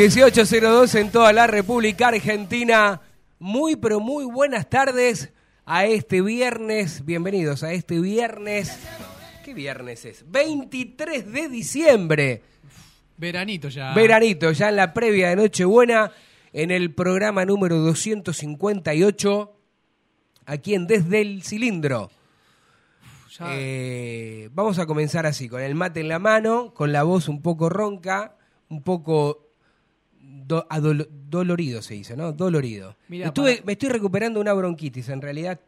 1802 en toda la República Argentina. Muy, pero muy buenas tardes a este viernes. Bienvenidos a este viernes. ¿Qué viernes es? 23 de diciembre. Veranito ya. Veranito, ya en la previa de Nochebuena, en el programa número 258, aquí en Desde el Cilindro. Ya- Eh, vamos a comenzar así, con el mate en la mano, con la voz un poco ronca, un poco do- dolorido se dice, ¿no? Dolorido. Mira, Estuve- para- Me estoy recuperando una bronquitis, en realidad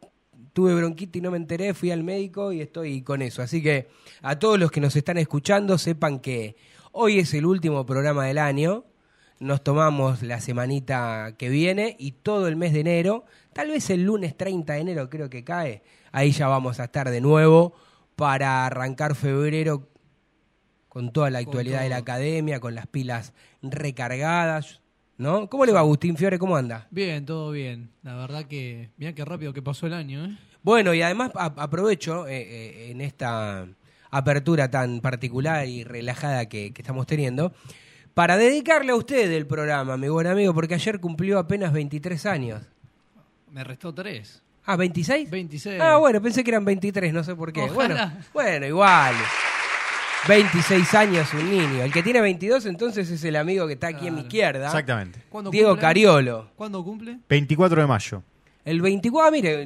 tuve bronquitis y no me enteré, fui al médico y estoy con eso. Así que a todos los que nos están escuchando, sepan que hoy es el último programa del año. Nos tomamos la semanita que viene y todo el mes de enero. Tal vez el lunes 30 de enero creo que cae. Ahí ya vamos a estar de nuevo para arrancar febrero con toda la actualidad de la academia, con las pilas recargadas. ¿No? ¿Cómo le va Agustín Fiore? ¿Cómo anda? Bien, todo bien. La verdad que, mira qué rápido que pasó el año, ¿eh? Bueno, y además a- aprovecho eh, eh, en esta apertura tan particular y relajada que, que estamos teniendo para dedicarle a usted el programa, mi buen amigo, porque ayer cumplió apenas 23 años. Me restó tres. Ah, ¿26? 26. Ah, bueno, pensé que eran 23, no sé por qué. Ojalá. Bueno, bueno, igual. 26 años un niño. El que tiene 22 entonces es el amigo que está aquí a mi Claro. izquierda. Exactamente. ¿Cuándo Diego cumple? Cariolo. ¿Cuándo cumple? 24 de mayo. El 24, mire,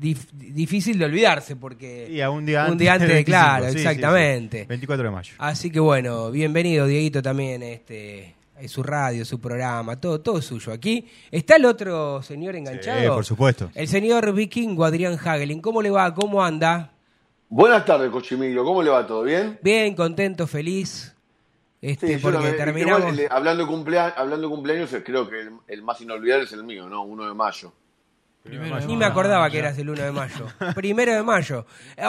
dif- difícil de olvidarse porque... Y a un día Un antes. día antes, del 25, claro, sí, sí, sí. exactamente. 24 de mayo. Así que bueno, bienvenido Dieguito también, este, es su radio, su programa, todo, todo suyo. Aquí está el otro señor enganchado. Sí, por supuesto. El señor vikingo Adrián Hagelin. ¿Cómo le va? ¿Cómo anda? Buenas tardes, Cochimilio. ¿Cómo le va? ¿Todo bien? Bien, contento, feliz. Este, yo porque terminamos. igual, hablando, de cumplea- hablando de cumpleaños, creo que el, el más inolvidable es el mío, ¿no? 1 de mayo. Primero de Ni me acordaba que eras el 1 de mayo. Primero de mayo.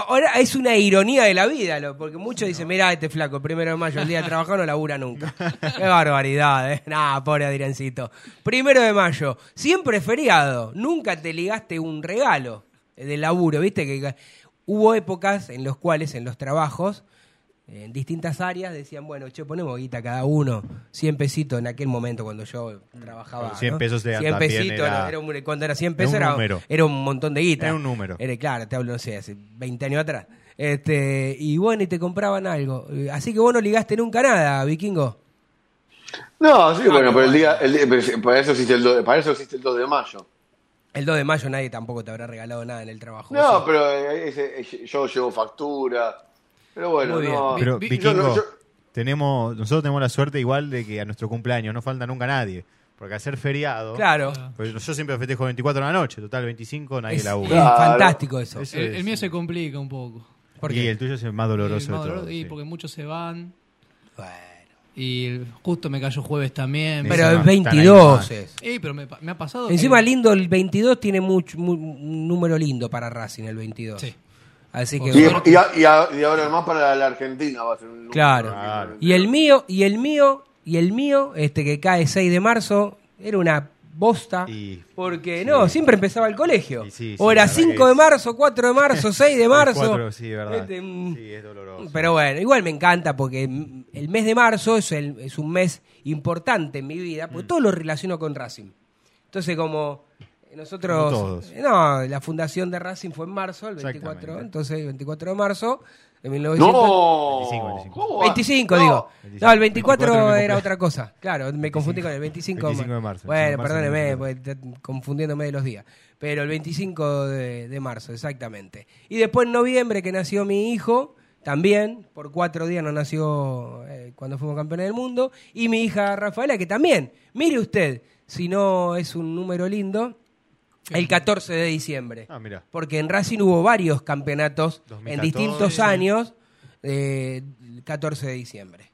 Ahora es una ironía de la vida, lo- porque muchos dicen, mira este flaco, primero de mayo, el día de trabajar no labura nunca. Qué barbaridad, ¿eh? Nah, pobre Adriancito. Primero de mayo, siempre feriado. Nunca te ligaste un regalo de laburo, ¿viste? Que hubo épocas en las cuales en los trabajos en distintas áreas decían, bueno, che, ponemos guita cada uno, 100 pesitos en aquel momento cuando yo trabajaba. Bueno, 100 ¿no? pesos de 100 también pesitos, era- era un- cuando era 100 era pesos un era, número. era un montón de guita. Era un número. Era, claro, te hablo, no sé, hace 20 años atrás. Este, y bueno, y te compraban algo. Así que vos no ligaste nunca nada, vikingo. No, sí, bueno, pero el día, el día- pero para, eso existe el 2, para eso existe el 2 de mayo. El 2 de mayo nadie tampoco te habrá regalado nada en el trabajo. No, ¿sí? pero eh, ese- eh, yo llevo factura. Pero bueno, no. Pero, vi- Vikingo, yo no- yo- tenemos, nosotros tenemos la suerte igual de que a nuestro cumpleaños no falta nunca nadie. Porque al ser feriado, Claro. pues yo siempre festejo 24 de la noche, total 25 nadie Es, labura. es Claro. fantástico eso. Eso El, es- el mío se complica un poco. ¿Por y qué? el tuyo es el más doloroso Y más de todos. y sí. porque muchos se van. Bueno. Y justo me cayó jueves también. Pero ahí 22 nomás. es. Eh, pero me, ha pasado. Encima que- lindo, el 22 tiene mucho, mu- un número lindo para Racing, el 22. Sí. Así que Y, bueno. y, a- y a- y ahora más para la Argentina va a ser un número Claro. Claro. Y el mío, y el mío, y el mío, este que cae 6 de marzo, era una bosta. Y- porque sí. no, siempre empezaba el colegio. Y sí, o era la verdad 5 que de es- marzo, 4 de marzo, 6 de marzo. cuatro, sí, verdad. Este, mm, sí, es doloroso. Pero bueno, igual me encanta porque mm, el mes de marzo es, el- es un mes importante en mi vida, Mm. porque todo lo relaciono con Racing. Entonces, como nosotros. Como todos. eh, No, la fundación de Racing fue en marzo, el 24. Exactamente. Entonces, el 24 de marzo de 1900. No, 25, 25. ¿Cómo va? 25, No. digo. 25. No, el 24, 24 me era otra cosa. Claro, me confundí con el 25, 25 de marzo, Bueno, 25 de marzo, perdóneme, 25. pues, te- confundiéndome de los días. Pero el 25 de, de marzo, exactamente. Y después en noviembre, que nació mi hijo, también, por cuatro días no nació eh, cuando fuimos campeones del mundo. Y mi hija Rafaela, que también, mire usted, si no es un número lindo, el 14 de diciembre. Ah, mira. Porque en Racing hubo varios campeonatos en 2014, distintos años, eh, el 14 de diciembre.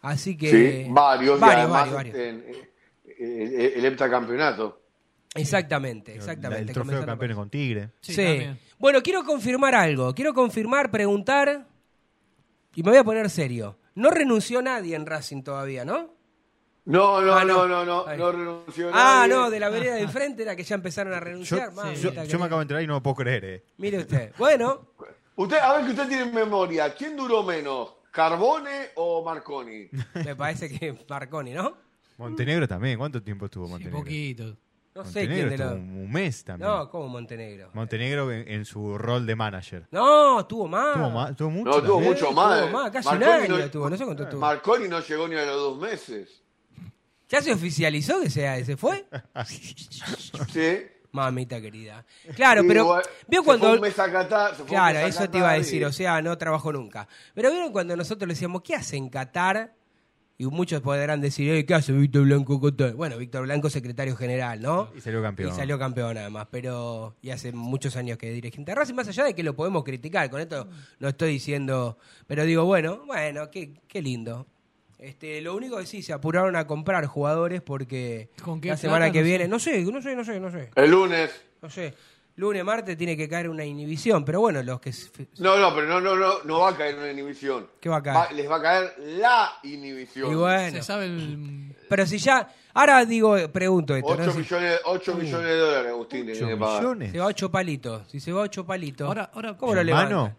Así que. Sí, varios, Varios, además varios, varios. en- eh, eh, el heptacampeonato. Exactamente, exactamente. El trofeo de campeones con Tigre. Sí. Bueno, quiero confirmar algo. Quiero confirmar, preguntar. Y me voy a poner serio. No renunció nadie en Racing todavía, ¿no? No, no, Ah, no. no, no, no, Ahí. no renunció Ah, nadie. no, de la vereda de enfrente era que ya empezaron a renunciar. yo- Mamita yo me acabo de enterar y no lo puedo creer, eh. Mire usted. Bueno, Usted, a ver que usted tiene memoria. ¿Quién duró menos? ¿Carbone o Marconi? me parece que Marconi, ¿no? Montenegro también. ¿Cuánto tiempo estuvo Sí, Montenegro? poquito. No sé quién de estuvo los. un un mes también. No, como Montenegro. Montenegro en, en su rol de manager. No, tuvo más. Tuvo, más, tuvo mucho. No, tuvo mucho tuvo más. más, casi un Marconi año tuvo, no sé cuánto tuvo. Marconi no llegó ni a los dos meses. ¿Ya se oficializó que se, se fue? Sí. Mamita querida. Claro, Y pero igual, vio se cuando fue un mes a Qatar, se fue un Claro, mes a eso te iba a decir, y- o sea, no trabajó nunca. Pero vieron cuando nosotros le decíamos, ¿qué hace en Qatar? Y muchos podrán decir, "Eh, ¿qué hace Víctor Blanco Qatar? Bueno, Víctor Blanco, secretario general, ¿no? Y salió campeón. Y salió campeón además, pero y hace muchos años que es dirigente de Racing, más allá de que lo podemos criticar, con esto no estoy diciendo, pero digo, bueno, bueno, qué, qué lindo. Este, lo único que sí, se apuraron a comprar jugadores porque ¿Con qué la semana plata? que No sé. viene, no sé, no sé, no sé, no sé, El lunes. no sé. Lunes, martes tiene que caer una inhibición, pero bueno, los que... s- No, no, pero no, no, no, no va a caer una inhibición. ¿Qué va a caer? les va a caer la inhibición. Y bueno, Se sabe el. pero si ya, ahora digo, pregunto esto, 8 ¿no? Si millones, 8 millones de dólares, Agustín, tiene que pagar. millones? se va a ocho palitos, si se va ocho palitos, Ahora- ahora- ¿cómo lo ¿En levanta? mano?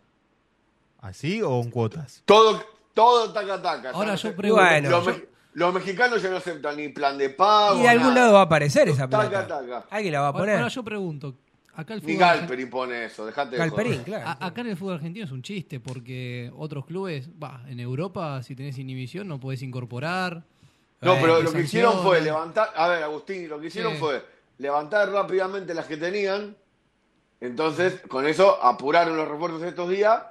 ¿Así o en cuotas? Todo, todo taca taca. Ahora yo pregunto- Bueno, los, yo- me- los mexicanos ya no aceptan ni plan de pago. Y de algún nada. lado va a aparecer esa Taca, plata. taca. Alguien la va a Ahora, poner. ahora yo pregunto. Acá el Ni Galperín pone eso, dejate de Galperín, joder. claro. a- acá en el fútbol argentino es un chiste porque otros clubes, va, en Europa si tenés inhibición no podés incorporar. No, Eh, pero lo que hicieron fue levantar, a ver, Agustín, lo que hicieron Sí. fue levantar rápidamente las que tenían, entonces con eso apuraron los refuerzos estos días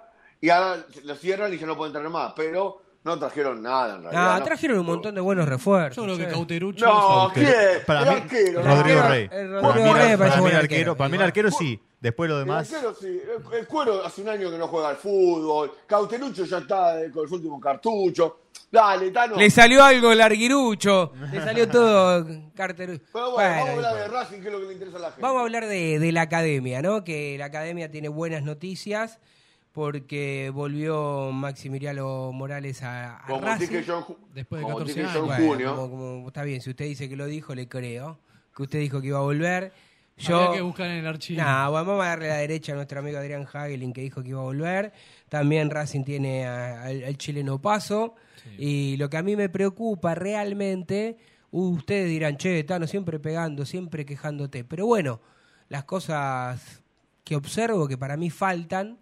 y ahora los cierran y ya no pueden traer más, pero no trajeron nada en realidad. Ah, ¿no? trajeron un montón de buenos refuerzos. Yo creo que. Cauterucho. No, ¿quién? para El mí, arquero, el Rodrigo arquero. Rey. el Rodrigo Rey me parece para mí buen el arquero. para mí el arquero sí. Después lo El demás. arquero sí, el, el cuero hace un año que no juega al fútbol, Cauterucho ya está eh, con los últimos cartuchos, dale, Tano. Le salió algo el arguirucho, le salió todo Carter. Pero bueno, Bueno, vamos a hablar de Racing, que es lo que le interesa a la gente. Vamos a hablar de, de la academia, ¿no? Que la academia tiene buenas noticias porque volvió Maximiliano Morales a, a Como Racing. dije yo en ju- Después de como 14 dije yo en años. Bueno, junio. como- como- está bien, si usted dice que lo dijo, le creo. Que usted dijo que iba a volver. Yo, Habría que buscar en el archivo. Nah, vamos a darle la derecha a nuestro amigo Adrián Hagelin que dijo que iba a volver. También Racing tiene a- al, al chileno Paso. Y lo que a mí me preocupa realmente, ustedes dirán, che, Tano, siempre pegando, siempre quejándote. Pero bueno, las cosas que observo que para mí faltan,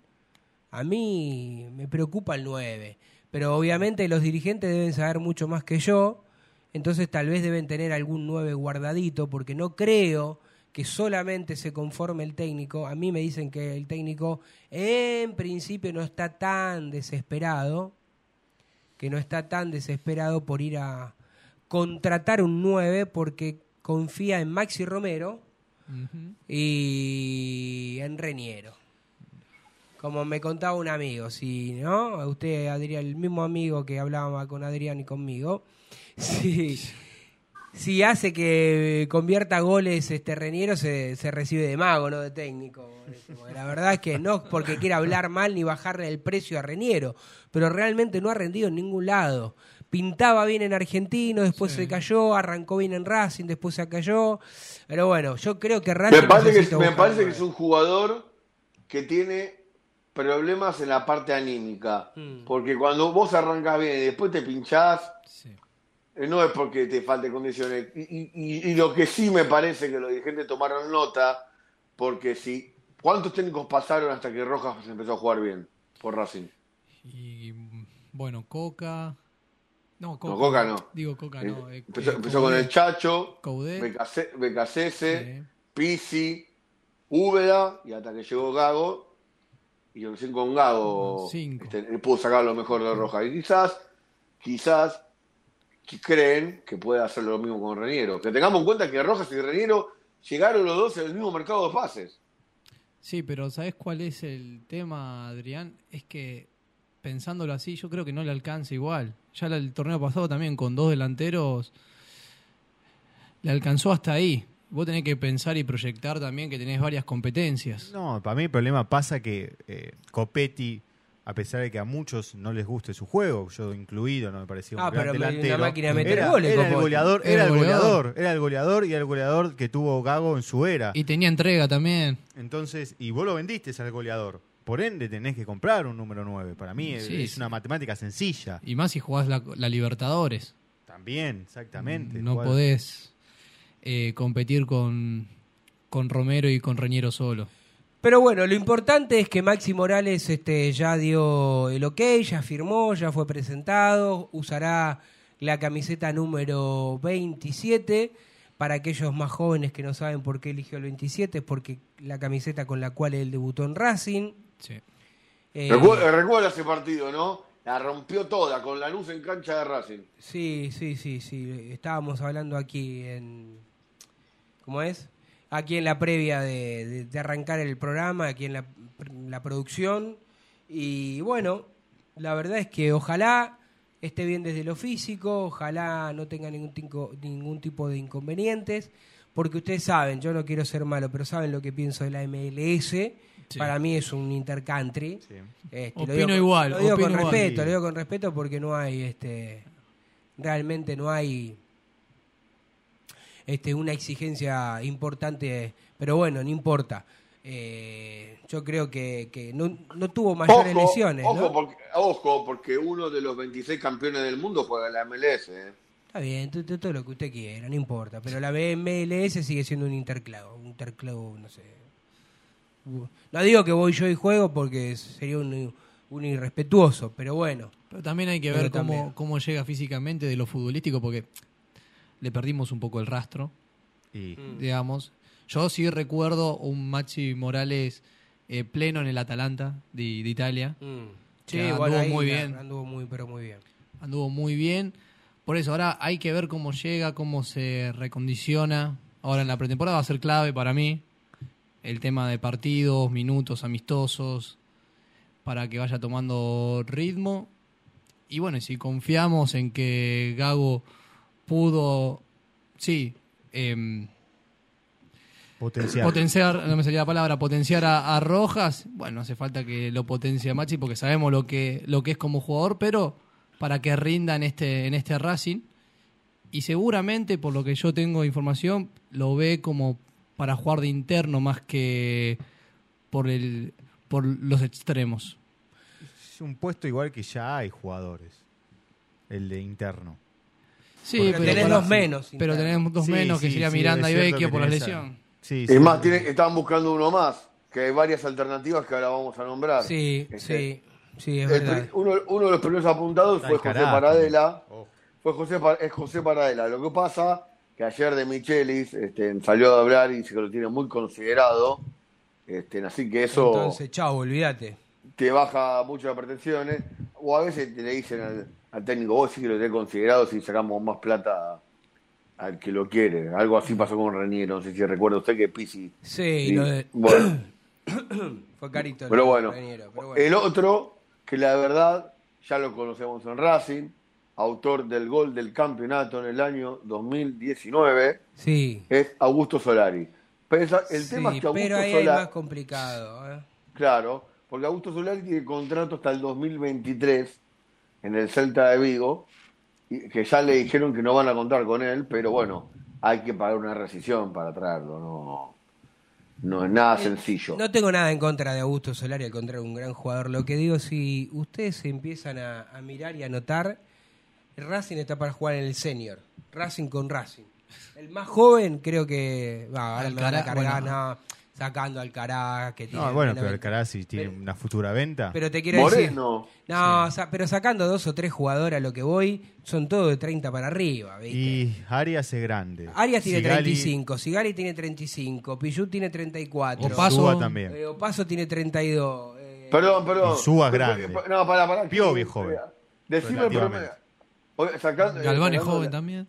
a mí me preocupa el 9. Pero obviamente los dirigentes deben saber mucho más que yo. Entonces tal vez deben tener algún 9 guardadito, porque no creo que solamente se conforme el técnico. A mí me dicen que el técnico en principio no está tan desesperado, que no está tan desesperado por ir a contratar un 9 porque confía en Maxi Romero y en Reniero. Como me contaba un amigo, si, ¿no? Usted, Adrián, el mismo amigo que hablaba con Adrián y conmigo, si, si hace que convierta goles este Reniero, se, se recibe de mago, no de técnico. La verdad es que no porque quiera hablar mal ni bajarle el precio a Reniero, pero realmente no ha rendido en ningún lado. Pintaba bien en Argentino, después se cayó, arrancó bien en Racing, después se cayó. Pero bueno, yo creo que Racing Me parece, que, me parece es un jugador que tiene problemas en la parte anímica. Mm. Porque cuando vos arrancas bien y después te pinchás, Sí. eh, no es porque te falte condiciones. Y, y- y- y lo que sí me parece que los dirigentes tomaron nota, porque si. ¿Cuántos técnicos pasaron hasta que Rojas empezó a jugar bien por Racing? Y bueno, Coca. No, Coca. No, Coca no. Digo Coca, no. eh, empezó eh, empezó con el Chacho, Coudet. Becase- Becasese, Sí. Pisi, Úbeda, y hasta que llegó Gago, y recién con Gago Cinco. este, pudo sacar lo mejor de Rojas. Y quizás, quizás que creen que puede hacer lo mismo con Reniero. Que tengamos en cuenta que Rojas y Reniero llegaron los dos en el mismo mercado de pases. Sí, pero ¿sabes cuál es el tema, Adrián? Es que pensándolo así, yo creo que no le alcanza igual. Ya el torneo pasado también con dos delanteros le alcanzó hasta ahí. Vos tenés que pensar y proyectar también que tenés varias competencias. No, para mí el problema pasa que eh, Copetti, a pesar de que a muchos no les guste su juego, yo incluido, no me parecía un Ah, gran pero me- una delantero. máquina de meter era, goles, era el goleador, Era era el goleador. goleador, era el goleador y el goleador que tuvo Gago en su era. Y tenía entrega también. Entonces, y vos lo vendiste al goleador. Por ende, tenés que comprar un número 9. Para mí es- Sí, es sí. una matemática sencilla. Y más si jugás la, la Libertadores. También, exactamente. No podés eh, competir con, con Romero y con Reñero solo. Pero bueno, lo importante es que Maxi Morales este, ya dio el ok, ya firmó, ya fue presentado, usará la camiseta número 27. Para aquellos más jóvenes que no saben por qué eligió el 27, es porque la camiseta con la cual él debutó en Racing. Sí. Eh, Recuerda, recuerda ese partido, ¿no? La rompió toda con la luz en cancha de Racing. Sí, sí, sí, sí. Estábamos hablando aquí en. ¿Cómo es? Aquí en la previa de, de- de arrancar el programa, aquí en la, la producción. Y bueno, la verdad es que ojalá esté bien desde lo físico, ojalá no tenga ningún, ningún tipo de inconvenientes, porque ustedes saben, yo no quiero ser malo, pero saben lo que pienso de la MLS. Para mí es un intercountry. Sí. Este, Opino lo digo con- igual, Lo digo opino con igual. respeto, lo digo con respeto porque no hay, este, realmente no hay, este, una exigencia importante, pero bueno, no importa. Eh, yo creo que, que no, no tuvo mayores Ojo, lesiones, ojo, ¿no? porque, ojo, porque uno de los 26 campeones del mundo juega en la MLS. ¿eh? Está bien, todo, lo que usted quiera, no importa. Pero la MLS sigue siendo un interclavo, un interclavo, no sé. No digo que voy yo y juego porque sería un, un irrespetuoso, pero bueno. Pero también hay que Pero ver cómo, cómo llega físicamente de lo futbolístico, porque le perdimos un poco el rastro, Y digamos. Yo sí recuerdo un Maxi Morales eh, pleno en el Atalanta de, de Italia. Mm. Sí, bueno, anduvo ahí muy bien. Anduvo muy, pero muy bien. Anduvo muy bien. Por eso ahora hay que ver cómo llega, cómo se recondiciona. Ahora en la pretemporada va a ser clave para mí el tema de partidos, minutos amistosos, para que vaya tomando ritmo. Y bueno, si confiamos en que Gago pudo, sí, em, potencial. potenciar, no me salía la palabra, potenciar a, a Rojas, bueno, no hace falta que lo potencie a Machi porque sabemos lo que, lo que es como jugador, pero para que rinda en este, en este Racing. Y seguramente, por lo que yo tengo información, lo ve como para jugar de interno más que por el por los extremos. es un puesto igual que ya hay jugadores. El de interno. Sí, Porque tenés dos menos Pero tenemos dos Sí, menos, que sí, sería sí, Miranda y Vecchio por la tenés lesión. Sí, Es más, sí. tienen- estaban buscando uno más, que hay varias alternativas que ahora vamos a nombrar. Sí, Este, sí, sí, es verdad. uno, uno de los primeros apuntados fue José Alcaraz Paradela. Ojo. Fue José, es José Paradela. Lo que pasa que ayer de Michelis este, salió a hablar y dice que lo tiene muy considerado. Este, así que eso Entonces, chao, olvídate. te baja mucho las pretensiones. O a veces te le dicen al, al técnico, vos sí que lo tenés considerado si sacamos más plata al que lo quiere. Algo así pasó con Reniero, no sé si recuerda usted que Pisi. Sí, lo de, bueno. Fue carito. Pero bueno, pero el otro, que la verdad ya lo conocemos en Racing, autor del gol del campeonato en el año 2019, Sí. es Augusto Solari. Pesa- el tema es que Augusto pero ahí es Solari, más complicado. ¿eh? claro, porque Augusto Solari tiene contrato hasta el 2023 en el Celta de Vigo, y que ya le dijeron que no van a contar con él, pero bueno, hay que pagar una rescisión para traerlo, no, no es nada sencillo. Eh, No tengo nada en contra de Augusto Solari, al contrario, un gran jugador. Lo que digo, si ustedes empiezan a, a mirar y a notar, Racing está para jugar en el senior. Racing con Racing. El más joven creo que... Va, ahora me van a cargar, bueno. no, sacando al Alcaraz, que tiene... No, bueno, pero Alcaraz si tiene pero- una futura venta. Pero te quiero decir... Moreno, No, sa- pero sacando dos o tres jugadores a lo que voy, son todos de 30 para arriba, ¿viste? y Arias es grande. Arias tiene Sigali- 35, Sigali tiene 35, Pichu tiene 34. Opaso- Suba también. Eh, Opaso tiene 32. eh, Perdón, perdón. Pero, grande. No, pará, pará. Piovi es joven. Decime el promedio. Eh, Galván es joven también.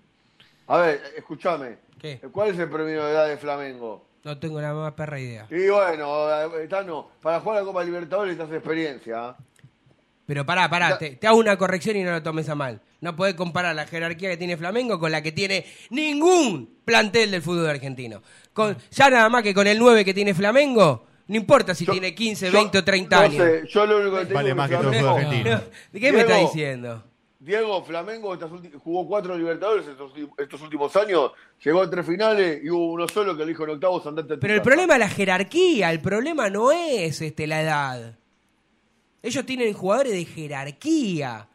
A ver, escúchame. ¿Qué? ¿Cuál es el promedio de edad de Flamengo? No tengo la más perra idea. Y bueno, eh, Tano, para jugar la Copa Libertadores necesitas experiencia. Pero pará, pará, te, te hago una corrección y no lo tomes a mal. No podés comparar la jerarquía que tiene Flamengo con la que tiene ningún plantel del fútbol argentino. Con, ya nada más que con el 9 que tiene Flamengo, no importa si Yo- tiene 15, yo- 20 o 30 no años. sé, yo lo único que tengo Vale es más que que todo el fútbol Flamengo- argentino. ¿De qué me está diciendo? Diego Flamengo estas jugó cuatro Libertadores estos, estos últimos años, llegó a tres finales y hubo uno solo que le dijo en octavos andate Pero el problema es la jerarquía, el problema no es este, la edad. Ellos tienen jugadores de jerarquía.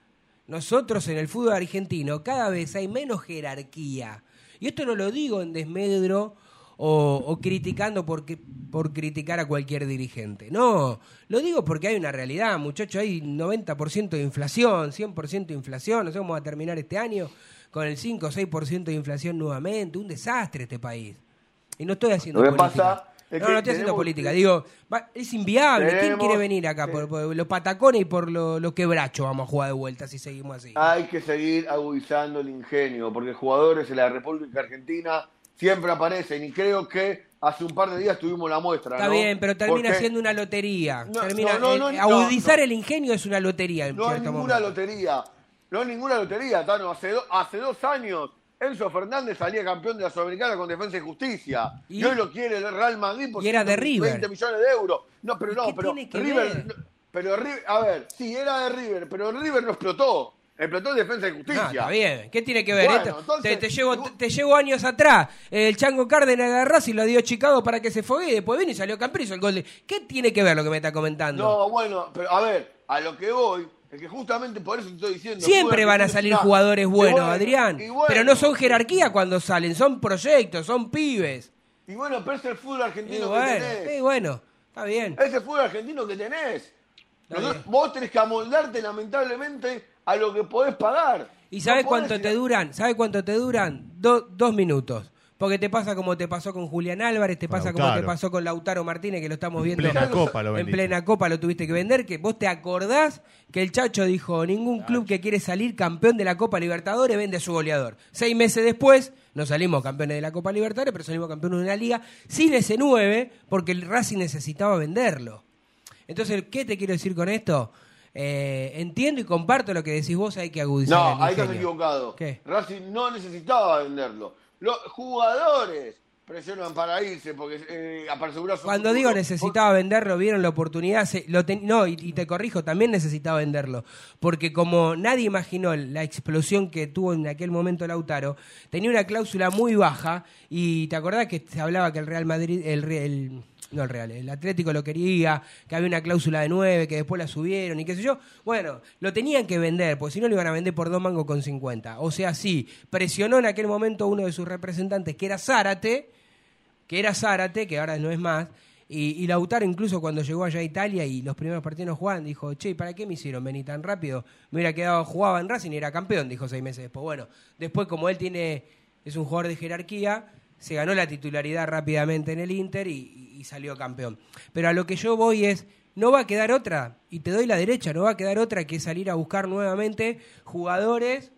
Nosotros en el fútbol argentino cada vez hay menos jerarquía. Y esto no lo digo en desmedro o, o criticando porque, por criticar a cualquier dirigente. No, lo digo porque hay una realidad, muchachos. Hay 90% de inflación, 100% de inflación. No sé cómo va a terminar este año con el 5 o 6% de inflación nuevamente. Un desastre este país. Y no estoy haciendo Lo política. pasa es no, no estoy haciendo política. Digo, va- es inviable. ¿Quién quiere venir acá? Por, por los patacones y por lo- los quebrachos vamos a jugar de vuelta si seguimos así. Hay que seguir agudizando el ingenio, porque jugadores en la República Argentina siempre aparecen y creo que hace un par de días tuvimos la muestra. Está ¿no? bien, pero termina Porque siendo una lotería. No, Termina- no, no, eh, no, agudizar el ingenio es una lotería. En No cierto ninguna momento. lotería. No hay ninguna lotería, Tano. Hace, do- hace dos años Enzo Fernández salía campeón de la Sudamericana con Defensa y Justicia. ¿Y? Y, hoy lo quiere el Real Madrid por Y era de 120 River. millones de euros. No, pero ¿Y no, pero River. ver? Pero River, a ver, sí, era de River, pero River no explotó. Explotó en Defensa y Ah, Justicia. está bien. ¿Qué tiene que ver Bueno, esto? entonces, te, te llevo, vos- te, llevo años atrás. El Chango Cárdenas agarrás y lo dio Chicago para que se fogue y después vino y salió campeón y hizo el gol de... ¿Qué tiene que ver lo que me está comentando? No, bueno, pero a ver, a lo que voy, es que justamente por eso te estoy diciendo. Siempre van a salir jugadores buenos, bueno, Adrián. bueno, pero no son jerarquía cuando salen, son proyectos, son pibes. Y bueno, pero es el fútbol Y argentino que tenés. y bueno, está bien. Es el fútbol argentino que tenés. Nosotros- vos tenés que amoldarte lamentablemente a lo que podés pagar. ¿Y sabes No cuánto te duran? ¿Sabes cuánto te duran? Do- dos minutos. Porque te pasa como te pasó con Julián Álvarez, te pasa como te pasó con Lautaro Martínez, que lo estamos viendo plena copa lo en vendiste. plena copa, lo tuviste que vender. Que vos te acordás que el Chacho dijo: ningún club que quiere salir campeón de la Copa Libertadores vende a su goleador. Seis meses después, no salimos campeones de la Copa Libertadores, pero salimos campeones de una liga sin ese 9, porque el Racing necesitaba venderlo. Entonces, ¿qué te quiero decir con esto? Eh, entiendo y comparto lo que decís vos, hay que agudizar No, el ahí estás equivocado. ¿Qué? Racing no necesitaba venderlo. Los jugadores presionan para irse porque eh, asegurar su Cuando digo necesitaba venderlo, vieron la oportunidad, se- lo ten- no, y, y te corrijo, también necesitaba venderlo, porque como nadie imaginó la explosión que tuvo en aquel momento Lautaro, tenía una cláusula muy baja y te acordás que se hablaba que el Real Madrid, el, el- no el Real, el Atlético lo quería, que había una cláusula de 9, que después la subieron y qué sé yo. Bueno, lo tenían que vender, porque si no lo iban a vender por dos mangos con 50. O sea, sí, presionó en aquel momento uno de sus representantes, que era Zárate, que era Zárate, que ahora no es más, y, y Lautaro incluso cuando llegó allá a Italia y los primeros partidos no jugaban, dijo, che, ¿para qué me hicieron venir tan rápido? Me hubiera quedado, jugaba en Racing y era campeón, dijo seis meses después. Bueno, después como él tiene, es un jugador de jerarquía, se ganó la titularidad rápidamente en el Inter y, y- y salió campeón. Pero a lo que yo voy es, no va a quedar otra, y te doy la derecha, no va a quedar otra que salir a buscar nuevamente jugadores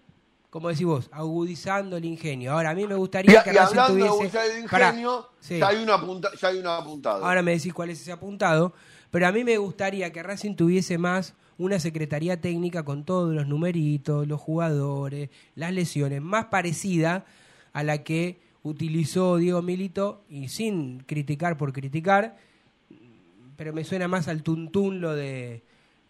como decís vos, agudizando el ingenio. Ahora, a mí me Y, gustaría que y Racing hablando de tuviese... buscar el Pará, ingenio, sí. ya, hay una apunta- ya hay una apuntada. Ahora me decís cuál es ese apuntado, pero a mí me gustaría que Racing tuviese más una secretaría técnica con todos los numeritos, los jugadores, las lesiones, más parecida a la que utilizó Diego Milito, y sin criticar por criticar, pero me suena más al tuntún lo de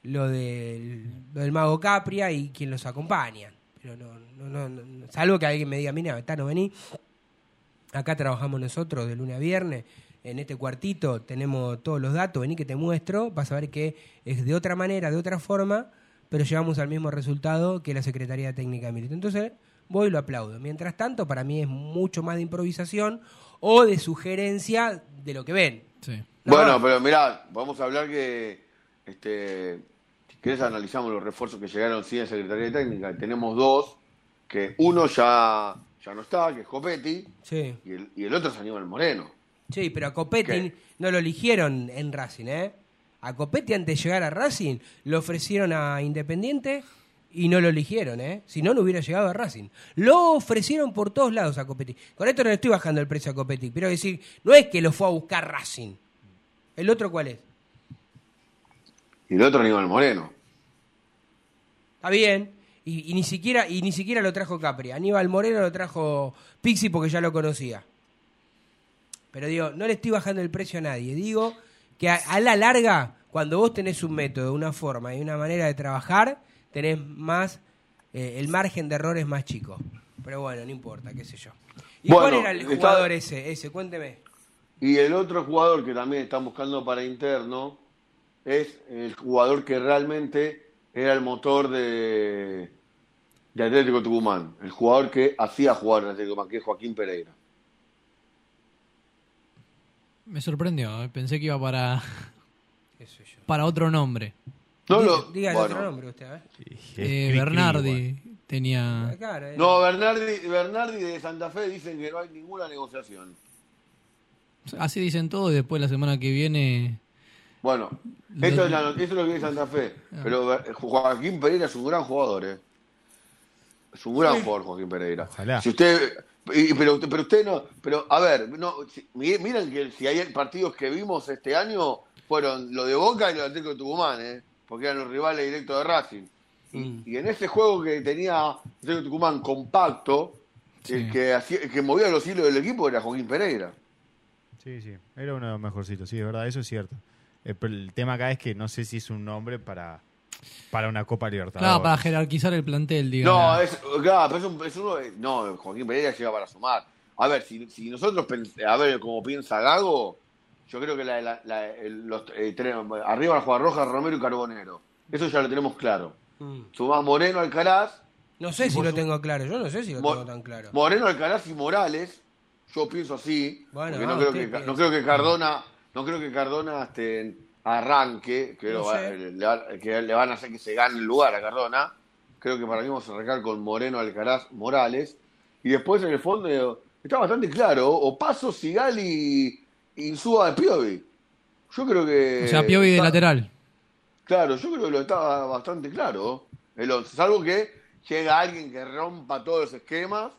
lo del, mago Capria y quien los acompaña. Pero no, no, no, no- salvo que alguien me diga, mira, está no vení, Acá trabajamos nosotros de lunes a viernes. En este cuartito tenemos todos los datos. Vení que te muestro. Vas a ver que es de otra manera, de otra forma, pero llegamos al mismo resultado que la Secretaría Técnica de Milito. Entonces, voy y lo aplaudo. Mientras tanto, para mí es mucho más de improvisación o de sugerencia de lo que ven. Sí. No. Bueno, pero mirá, vamos a hablar que, este, si querés analizamos los refuerzos que llegaron sí en Secretaría Técnica. Tenemos dos, que uno ya, ya no está, que es Copetti, Sí, y el, y el otro es Aníbal Moreno. sí pero a Copetti ¿Qué? no lo eligieron en Racing, ¿eh? A Copetti antes de llegar a Racing lo ofrecieron a Independiente y no lo eligieron, ¿eh? Si no, no hubiera llegado a Racing. Lo ofrecieron por todos lados a Copetti. Con esto no le estoy bajando el precio a Copetti, pero decir, no es que lo fue a buscar Racing. ¿El otro cuál es? Y el otro Aníbal Moreno. Está bien. Y, y ni siquiera y ni siquiera lo trajo Capri. Aníbal Moreno lo trajo Pixi porque ya lo conocía. Pero digo, no le estoy bajando el precio a nadie. Digo que a, a la larga, cuando vos tenés un método, una forma y una manera de trabajar, tenés más, eh, el margen de error es más chico. Pero bueno, no importa, qué sé yo. ¿Y Bueno, cuál era el está- jugador ese? Ese, cuénteme. Y el otro jugador que también están buscando para interno es el jugador que realmente era el motor de, de Atlético Tucumán. El jugador que hacía jugar en Atlético Tucumán, que es Joaquín Pereira. Me sorprendió, eh. pensé que iba para, ¿Qué sé yo? para otro nombre. No, Diga, lo- diga el bueno. otro nombre usted, ¿eh? Eh, Bernardi tenía... Eh. No, Bernardi, Bernardi de Santa Fe dicen que no hay ninguna negociación. Así dicen todos y después la semana que viene... Bueno, esto es, la eso es lo que dice Santa Fe. Pero Ver- Joaquín Pereira es un gran jugador, ¿eh? Es un gran jugador, Joaquín Pereira. Ojalá. Si usted, y- pero, pero usted no, pero a ver, no, si- miren que si hay partidos que vimos este año fueron lo de Boca y lo de Atlético de Tucumán, ¿eh? Porque eran los rivales directos de Racing. Y, Mm. y en ese juego que tenía Atlético de Tucumán compacto, Sí. el, que hacía, el que movía los hilos del equipo era Joaquín Pereira. Sí, sí, era uno de los mejorcitos, sí, es verdad, eso es cierto. Eh, el tema acá es que no sé si es un nombre para, para una Copa Libertadores. Claro, para jerarquizar el plantel, digamos. No, es, claro, pero es, un- es uno de- no, Joaquín Pereira llega para sumar. A ver, si, si nosotros, a ver, como piensa Gago, yo creo que la, la- la- el- los, eh, tenemos- arriba la juega Roja, Romero y Carbonero. Eso ya lo tenemos claro. Mm. Sumás Moreno, Alcaraz, No sé si lo su- tengo claro. Yo no sé si lo Mo- tengo tan claro. Moreno, Alcaraz y Morales. Yo pienso así, Bueno, porque ah, no, creo usted que, piensa. no creo que Cardona, no creo que Cardona este, arranque, que, No lo va- sé. le, que le van a hacer que se gane el lugar a Cardona. Creo que para mí vamos a arrancar con Moreno, Alcaraz, Morales. Y después en el fondo está bastante claro. O Paso, Sigali y Insúa de Piovi. Yo creo que. o sea, Piovi de lateral. Claro, yo creo que lo está bastante claro. El once, salvo que llega alguien que rompa todos los esquemas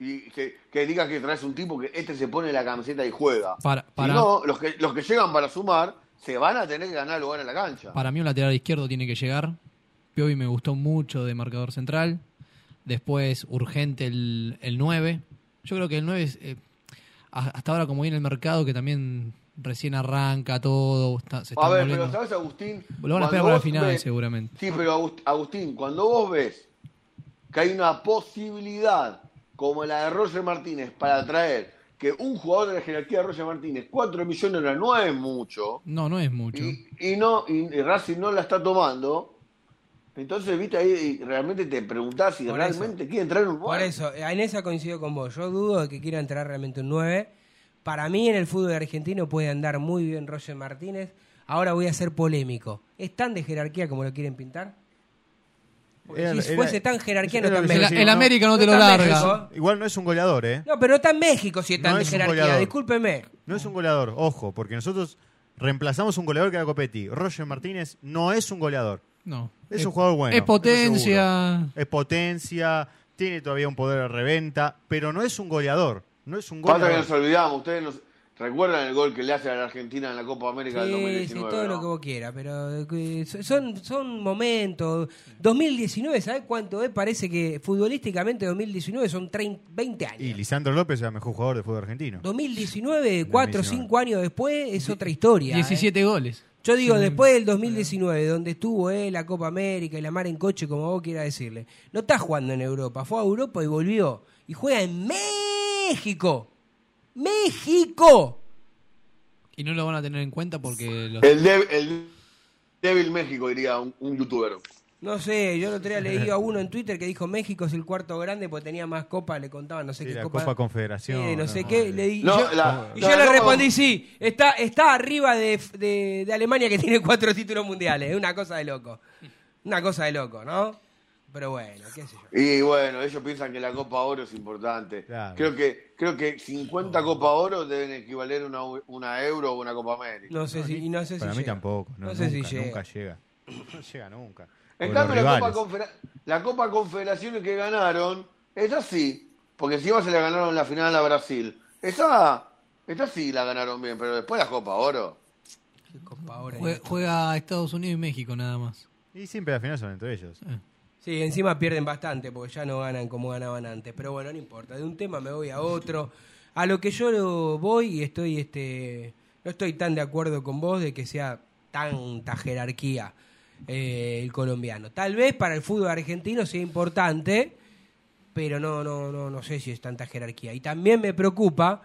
y que, que diga que traes un tipo que este se pone la camiseta y juega. Para, Si para, no, los que, los que llegan para sumar se van a tener que ganar lugar en la cancha. para mí un lateral izquierdo tiene que llegar. Piovi me gustó mucho de marcador central. Después, urgente el, el 9. Yo creo que el 9 es, eh, a- hasta ahora como viene el mercado, que también recién arranca todo, está- se a ver, volviendo- pero ¿sabes, Agustín? Lo van a esperar para la final, ves- seguramente. Sí, pero Agust- Agustín, cuando vos ves que hay una posibilidad como la de Roger Martínez para traer que un jugador de la jerarquía de Roger Martínez, 4 millones de dólares, no es mucho, No, no es mucho. y, y no y Racing no la está tomando, entonces, viste, ahí y realmente te preguntás si Por realmente quieren traer un Por nueve. eso, en esa coincido con vos. Yo dudo de que quiera entrar realmente un 9. Para mí en el fútbol argentino puede andar muy bien Roger Martínez. Ahora voy a ser polémico. ¿Es tan de jerarquía como lo quieren pintar? Era- si era- fuese tan jerarquía no yo México. el América no no te lo larga. México. Igual no es un goleador, ¿eh? No, pero no está en México si es tan No de es jerarquía. Discúlpeme. No es un goleador, ojo, porque nosotros reemplazamos un goleador que era Copetti. Roger Martínez no es un goleador. No. Es un jugador bueno. Es potencia. Es potencia, tiene todavía un poder de reventa, pero no es un goleador. No es un Pasa que goleador. nos olvidamos, ustedes nos... recuerdan el gol que le hace a la Argentina en la Copa América del Sí, sí, 2019. todo ¿no? lo que vos quieras, pero eh, son, son momentos. 2019, ¿sabes cuánto es? Parece que futbolísticamente 2019 son 30, 20 años. Y Lisandro López es el mejor jugador de fútbol argentino. 2019, 4 o 2019. 5 años después, es otra historia. ¿eh? 17 goles. Yo digo, después del 2019, donde estuvo eh, la Copa América y la mar en coche, como vos quieras decirle, no está jugando en Europa, fue a Europa y volvió. Y juega en México. ¡México! Y no lo van a tener en cuenta porque los- El, de- el débil México, diría un, un youtuber. No sé, yo el otro día leí a uno en Twitter que dijo México es el cuarto grande porque tenía más copas, le contaban no sé Sí, qué la copa. Copa Confederación, Sí, no sé no, qué. no, le di- No, yo, la- y la yo le Copa- respondí, sí, está, está arriba de, de- de Alemania que tiene cuatro títulos mundiales. Es una cosa de loco. Una cosa de loco, ¿no? Pero bueno, qué sé yo. Y bueno, ellos piensan que la Copa Oro es importante. Claro. Creo que creo que 50 Copa Oro deben equivaler a una, una Euro o una Copa América. No sé si, y no sé si Para mí llega. tampoco. No, No sé nunca, si llega. nunca llega. No llega nunca. En cambio, la Copa, Confera- la Copa Confederaciones que ganaron, esa sí, porque encima se la ganaron en la final a Brasil. Esa, esa sí la ganaron bien, pero después la Copa Oro. Qué Copa jue- juega Estados Unidos y México nada más. Y siempre al final son entre ellos. Sí, encima pierden bastante porque ya no ganan como ganaban antes. Pero bueno, no importa. De un tema me voy a otro. A lo que yo voy y estoy, este, no estoy tan de acuerdo con vos de que sea tanta jerarquía eh, el colombiano. Tal vez para el fútbol argentino sea importante, pero no, no, no, no sé si es tanta jerarquía. Y también me preocupa,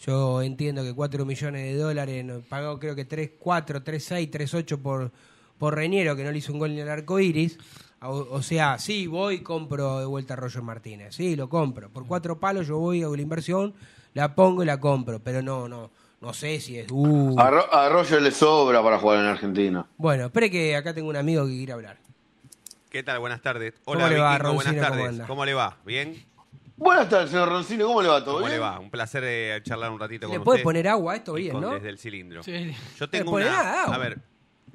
yo entiendo que 4 millones de dólares, pagó creo que 3, 4, 3, 6, 3, 8 por, por Reñero, que no le hizo un gol ni el arco iris. O, sea, sí, voy compro de vuelta a Roger Martínez. Sí, lo compro. Por cuatro palos yo voy, hago la inversión, la pongo y la compro. Pero no, no, no sé si es... Uh. A, Ro- a Roger le sobra para jugar en Argentina. Bueno, espere que acá tengo un amigo que quiere hablar. ¿Qué tal? Buenas tardes. ¿Cómo Hola, le va, buenas Roncino? ¿Cómo tardes. ¿Cómo le va? ¿Bien? Buenas tardes, señor Roncino. ¿Cómo le va? ¿Todo ¿Cómo bien? le va? Un placer eh, charlar un ratito ¿Le con puede usted. poner agua a esto bien, con no? Desde el cilindro. Sí. Yo tengo pone una... nada, agua. A ver,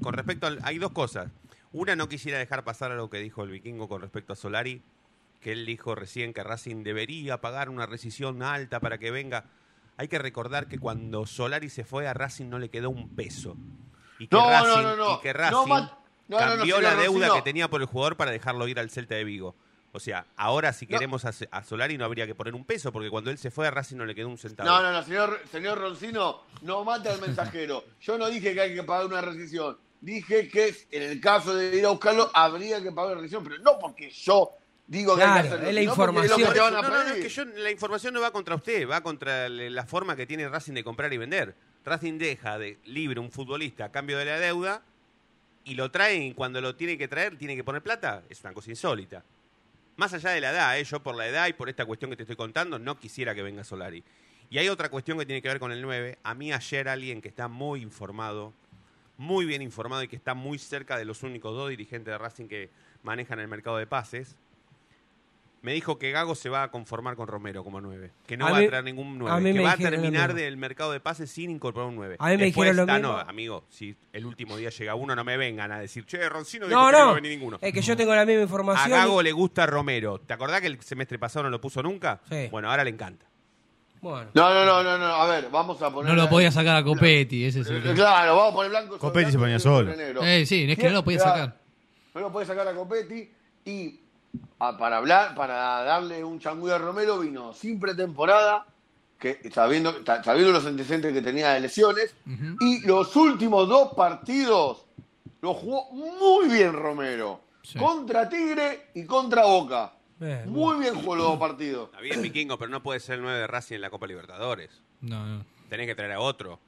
con respecto al... Hay dos cosas. Una, no quisiera dejar pasar a lo que dijo el vikingo con respecto a Solari, que él dijo recién que Racing debería pagar una rescisión alta para que venga. Hay que recordar que cuando Solari se fue a Racing no le quedó un peso. Y que No, Racing, no, no. y que Racing cambió la deuda que tenía por el jugador para dejarlo ir al Celta de Vigo. O sea, ahora si queremos a, a Solari no habría que poner un peso, porque cuando él se fue a Racing no le quedó un centavo. No, no, no, señor, señor Roncino, no mate al mensajero. Yo no dije que hay que pagar una rescisión. Dije que en el caso de ir a buscarlo habría que pagar una rescisión, pero no porque yo digo Claro, es la información. No, no, no, es que yo, la información no va contra usted, va contra la forma que tiene Racing de comprar y vender. Racing deja de libre un futbolista a cambio de la deuda y lo traen y cuando lo tiene que traer tiene que poner plata. Es una cosa insólita. Más allá de la edad, ¿eh? yo por la edad y por esta cuestión que te estoy contando, no quisiera que venga Solari. Y hay otra cuestión que tiene que ver con el 9. A mí ayer alguien que está muy informado, muy bien informado y que está muy cerca de los únicos dos dirigentes de Racing que manejan el mercado de pases, me dijo que Gago se va a conformar con Romero como 9. Que no A va mí- a traer ningún a 9. mí Que me va a terminar del mercado de pases sin incorporar un 9. A mí me Después, dijeron lo ah, no, mismo. amigo, si el último día llega uno, no me vengan a decir, che, Roncino No, dijo que no va no. a venir ninguno. Es que yo tengo la misma A información. Gago y- le gusta Romero. ¿Te acordás que el semestre pasado no lo puso nunca? Sí. Bueno, ahora le encanta. Bueno. No, no, no, no, no, a ver, vamos a poner... No lo podía sacar a Copetti, ese es el Eh, tema. Claro, vamos a poner blanco Copetti se blanco, ponía negro solo. Eh, sí, es que no lo podía Claro, sacar. No lo puede sacar a Copetti y a- para hablar, para darle un changüí a Romero vino sin pretemporada, que sabiendo, sabiendo los antecedentes que tenía de lesiones, y los últimos dos partidos los jugó muy bien Romero. Sí. Contra Tigre y contra Boca. Bien, Muy bien jugó los dos partidos. Está bien, Vikingo, pero no puede ser el 9 de Racing en la Copa Libertadores. No, no. Tenés que traer a otro.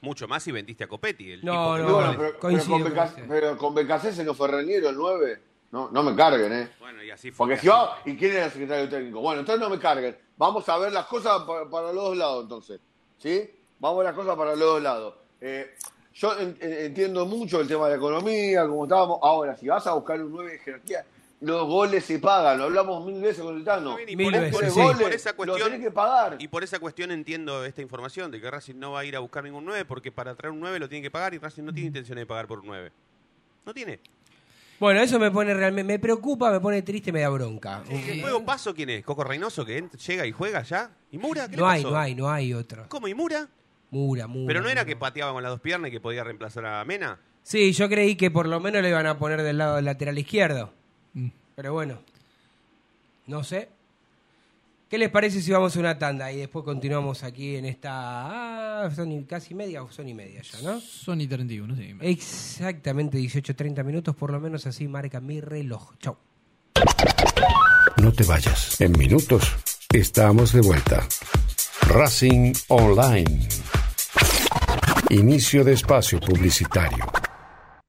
Mucho más si vendiste a Copetti. El No, tipo no, pero, con Becas- pero con Becasese no fue Reñero el 9. No, no me carguen, ¿eh? Bueno, y así fue. Porque que si va, ¿y quién era el secretario técnico? Bueno, entonces no me carguen. Vamos a ver las cosas para, para los dos lados, entonces. ¿Sí? Vamos a ver las cosas para los dos lados. Eh, yo en- en- entiendo mucho el tema de la economía, como estábamos. Ahora, si vas a buscar un 9 de jerarquía, los goles se pagan. Lo hablamos mil veces con el Tano. Y Mil por, veces, por- esa cuestión, que pagar. y por esa cuestión entiendo esta información de que Racing no va a ir a buscar ningún 9 porque para traer un 9 lo tiene que pagar y Racing no tiene intención de pagar por un 9. No tiene. Bueno, eso me pone realmente, me preocupa, me pone triste, me da bronca. ¿El juego paso quién es? ¿Coco Reynoso que llega y juega ya? ¿Y Mura? ¿Qué le No hay, pasó? no hay, no hay otro. ¿Cómo? ¿Y Mura? Mura, Mura. ¿Pero no era Mura. que pateaba con las dos piernas y que podía reemplazar a Mena? Sí, yo creí que por lo menos le iban a poner del lado del lateral izquierdo. Mm. Pero bueno, no sé. ¿Qué les parece si vamos a una tanda y después continuamos aquí en esta... Ah, son y- casi media o son y media ya, ¿no? Sony 31, sí. Exactamente 18-30 minutos, por lo menos así marca mi reloj. Chau. No te vayas. En minutos estamos de vuelta. Racing Online. Inicio de espacio publicitario.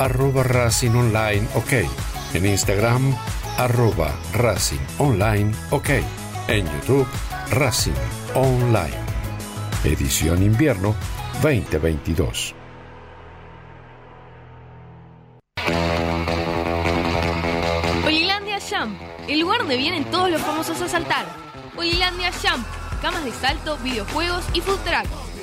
arroba Racing Online OK. En Instagram, arroba Racing Online OK. En YouTube, Racing Online. Edición Invierno 2022. Olilandia Jump, el lugar donde vienen todos los famosos a saltar. Olilandia Jump, camas de salto, videojuegos y food truck.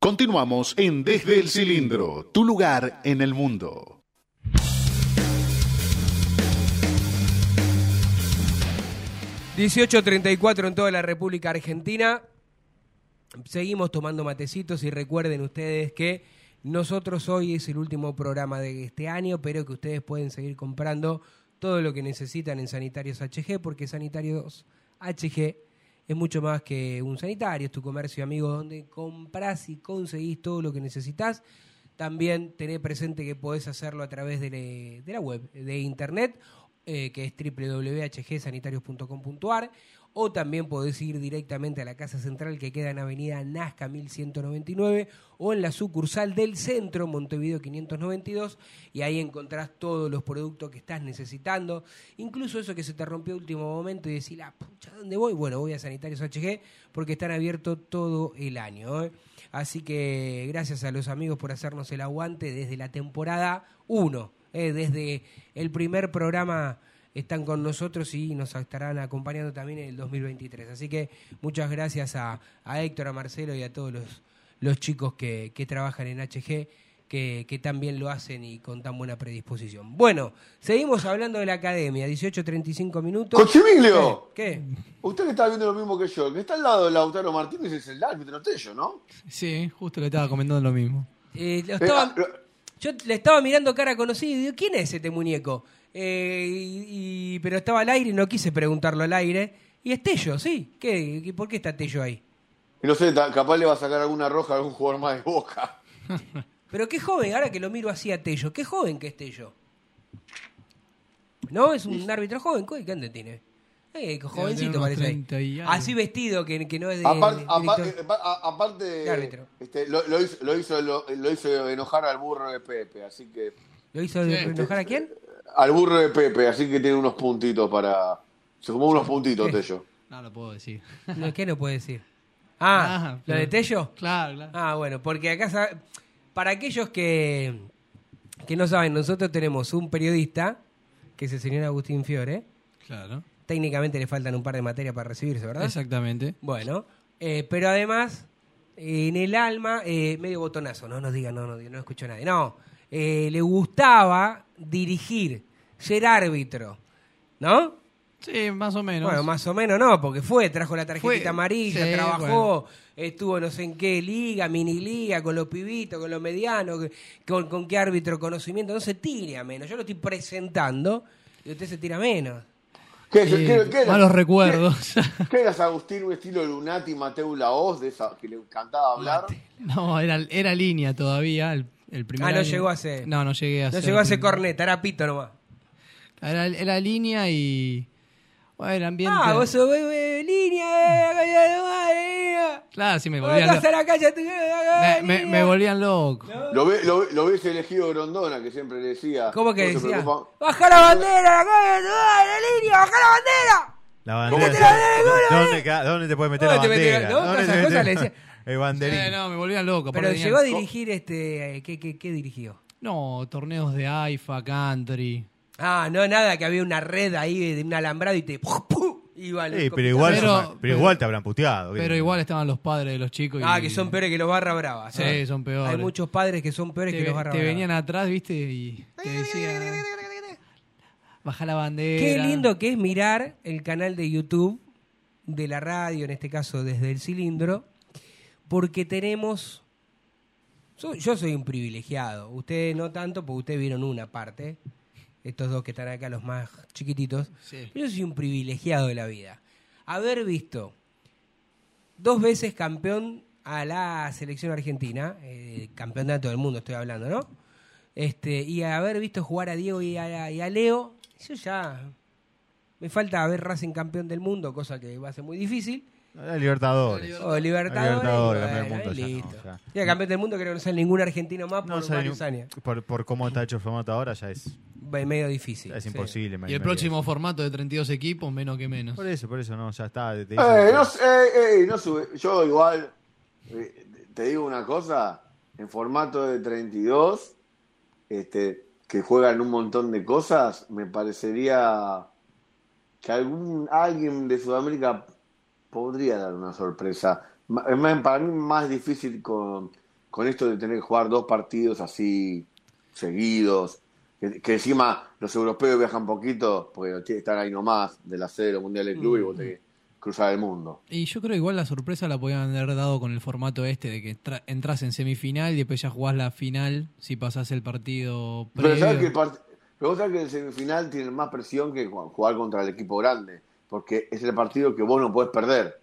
Continuamos en Desde el Cilindro, tu lugar en el mundo. Mm. 18.34 en toda la República Argentina. Seguimos tomando matecitos y recuerden ustedes que nosotros hoy es el último programa de este año, pero que ustedes pueden seguir comprando todo lo que necesitan en Sanitarios HG, porque Sanitarios HG es mucho más que un sanitario, es tu comercio amigo donde compras y conseguís todo lo que necesitas. También tené presente que podés hacerlo a través de la web, de internet, eh, que es www.hgsanitarios.com.ar, o también podés ir directamente a la Casa Central que queda en Avenida Nazca 1199 o en la sucursal del centro, Montevideo 592, y ahí encontrás todos los productos que estás necesitando, incluso eso que se te rompió a último momento y decís, la pucha, ¿dónde voy? Bueno, voy a Sanitarios HG porque están abiertos todo el año. ¿eh? Así que gracias a los amigos por hacernos el aguante desde la temporada 1, ¿eh? desde el primer programa están con nosotros y nos estarán acompañando también en el 2023. Así que muchas gracias a, a Héctor, a Marcelo y a todos los, los chicos que, que trabajan en HG, que, que tan bien lo hacen y con tan buena predisposición. Bueno, seguimos hablando de la academia, 18.35 minutos. ¡Cochimilio! ¿Qué? Usted que está viendo lo mismo que yo, el que está al lado de Lautaro Martínez es el árbitro Tello, ¿no? Sí, justo le estaba comentando lo mismo. Eh, lo Eh, estaba- ah, yo le estaba mirando cara conocida y digo, ¿quién es este muñeco? Eh, y, y- pero estaba al aire y no quise preguntarlo al aire. Y es Tello, sí. ¿Qué, qué- ¿Por qué está Tello ahí? no sé, capaz le va a sacar alguna roja a algún jugador más de boca. Pero qué joven, ahora que lo miro así a Tello, qué joven que es Tello. ¿No? Es un árbitro joven, ¿qué ande tiene? Eh, jovencito parece. ahí. 30 y algo. Así vestido, que, que no es de. Aparte, director. aparte, aparte, De árbitro. este, lo, lo hizo, lo, hizo, lo, lo hizo enojar al burro de Pepe, así que ¿Lo hizo Sí. enojar a quién? Al burro de Pepe, así que tiene unos puntitos para se sumó unos puntitos ¿Qué? Tello. No lo puedo decir. No, ¿Qué no puede decir? Ah, Ah, ¿lo de Tello? Claro, claro. Ah, bueno, porque acá, sa- para aquellos que, que no saben, nosotros tenemos un periodista, que es el señor Agustín Fiore. Claro. Técnicamente le faltan un par de materias para recibirse, ¿verdad? Exactamente. Bueno, eh, pero además, en el alma, eh, medio botonazo, no nos digan, no, no, no escucho a nadie. No, eh, le gustaba dirigir, ser árbitro, ¿no? Sí, más o menos. Bueno, más o menos no, porque fue, trajo la tarjetita Fue, amarilla, sí, trabajó, estuvo no sé en qué liga, mini liga, con los pibitos, con los medianos, con, con qué árbitro conocimiento, no se tire a menos. Yo lo estoy presentando y usted se tira menos. ¿Qué, qué- qué era- malos recuerdos. ¿Qué, qué eras Agustín, un estilo Lunati, Mateo Laoz, de esa que le encantaba hablar? no, era, era línea todavía. El, el primer Ah, no año. llegó a ser- No, no llegué a No ser llegó a ser corneta, era pito nomás. Era, era línea y. Bueno, el ambiente. Ah, vos sos eh, eh, línea, eh, calle de madre, Claro, sí, me volvían, estás lo- en la calle, tú- me, me- me volvían loco. Lo, ve, lo, lo ves elegido Grondona, que siempre le decía. ¿Cómo que no se decía? preocupa. ¡Baja la bandera, la calle de tu madre, línea, baja la bandera! La ¿Cómo bandera. te la de culo, ¿Dónde, ca- ¿Dónde te puedes meter ¿Dónde la te metes? bandera? No, ¿Dónde esas te cosas metes? le decía. El banderín. Eh, no, me volvían loco. Pero aparte llegó a tenían- dirigir este. eh, ¿Qué, qué, qué dirigió? No, torneos de AIFA, country. Ah, no, nada, que había una red ahí de un alambrado y te. ¡pum! Iba el Sí, pero igual, Pero- pero, pero- igual te habrán puteado. ¿qué? Pero igual estaban los padres de los chicos. y- Ah, que son peores que los barra bravas. Sí, ¿no? son peores. Hay muchos padres que son peores Te, que los barra te venían atrás, viste, y te decían. Baja la bandera. Qué lindo que es mirar el canal de YouTube de la radio, en este caso desde el cilindro, porque tenemos. Yo soy un privilegiado, ustedes no tanto, porque ustedes vieron una parte, estos dos que están acá, los más chiquititos. Sí. Yo soy un privilegiado de la vida. Haber visto dos veces campeón a la selección argentina, eh, campeonato del mundo estoy hablando, ¿no? Este, y haber visto jugar a Diego y a, y a Leo, yo ya me falta ver Racing campeón del mundo, cosa que va a ser muy difícil. Era Libertadores. O Libertadores. Libertadores, y campeón del bueno, mundo, ya no, listo. ya. Ya, campeón del mundo creo que no sale ningún argentino más por No sabe varios ni- años. por, por cómo está hecho el formato ahora, ya es, Medio difícil. es sí. imposible. Y el próximo formato de 32 equipos, menos que menos. Por eso, por eso, no, ya está. te- te Eh, no, eh, eh, no sube. Yo igual, eh, te digo una cosa, en formato de 32, este, que juegan un montón de cosas, me parecería que algún alguien de Sudamérica podría dar una sorpresa. Más- Para mí más difícil con, con esto de tener que jugar dos partidos así seguidos, que, que encima los europeos viajan poquito, porque están ahí nomás de la sede de los mundiales de club y vos que cruzar el mundo. Y yo creo igual la sorpresa la podían haber dado con el formato este de que tra- entras en semifinal y después ya jugás la final si pasás el partido Pero sabes que el, part- Pero vos sabés que el semifinal tiene más presión que ju- jugar contra el equipo grande, porque es el partido que vos no podés perder.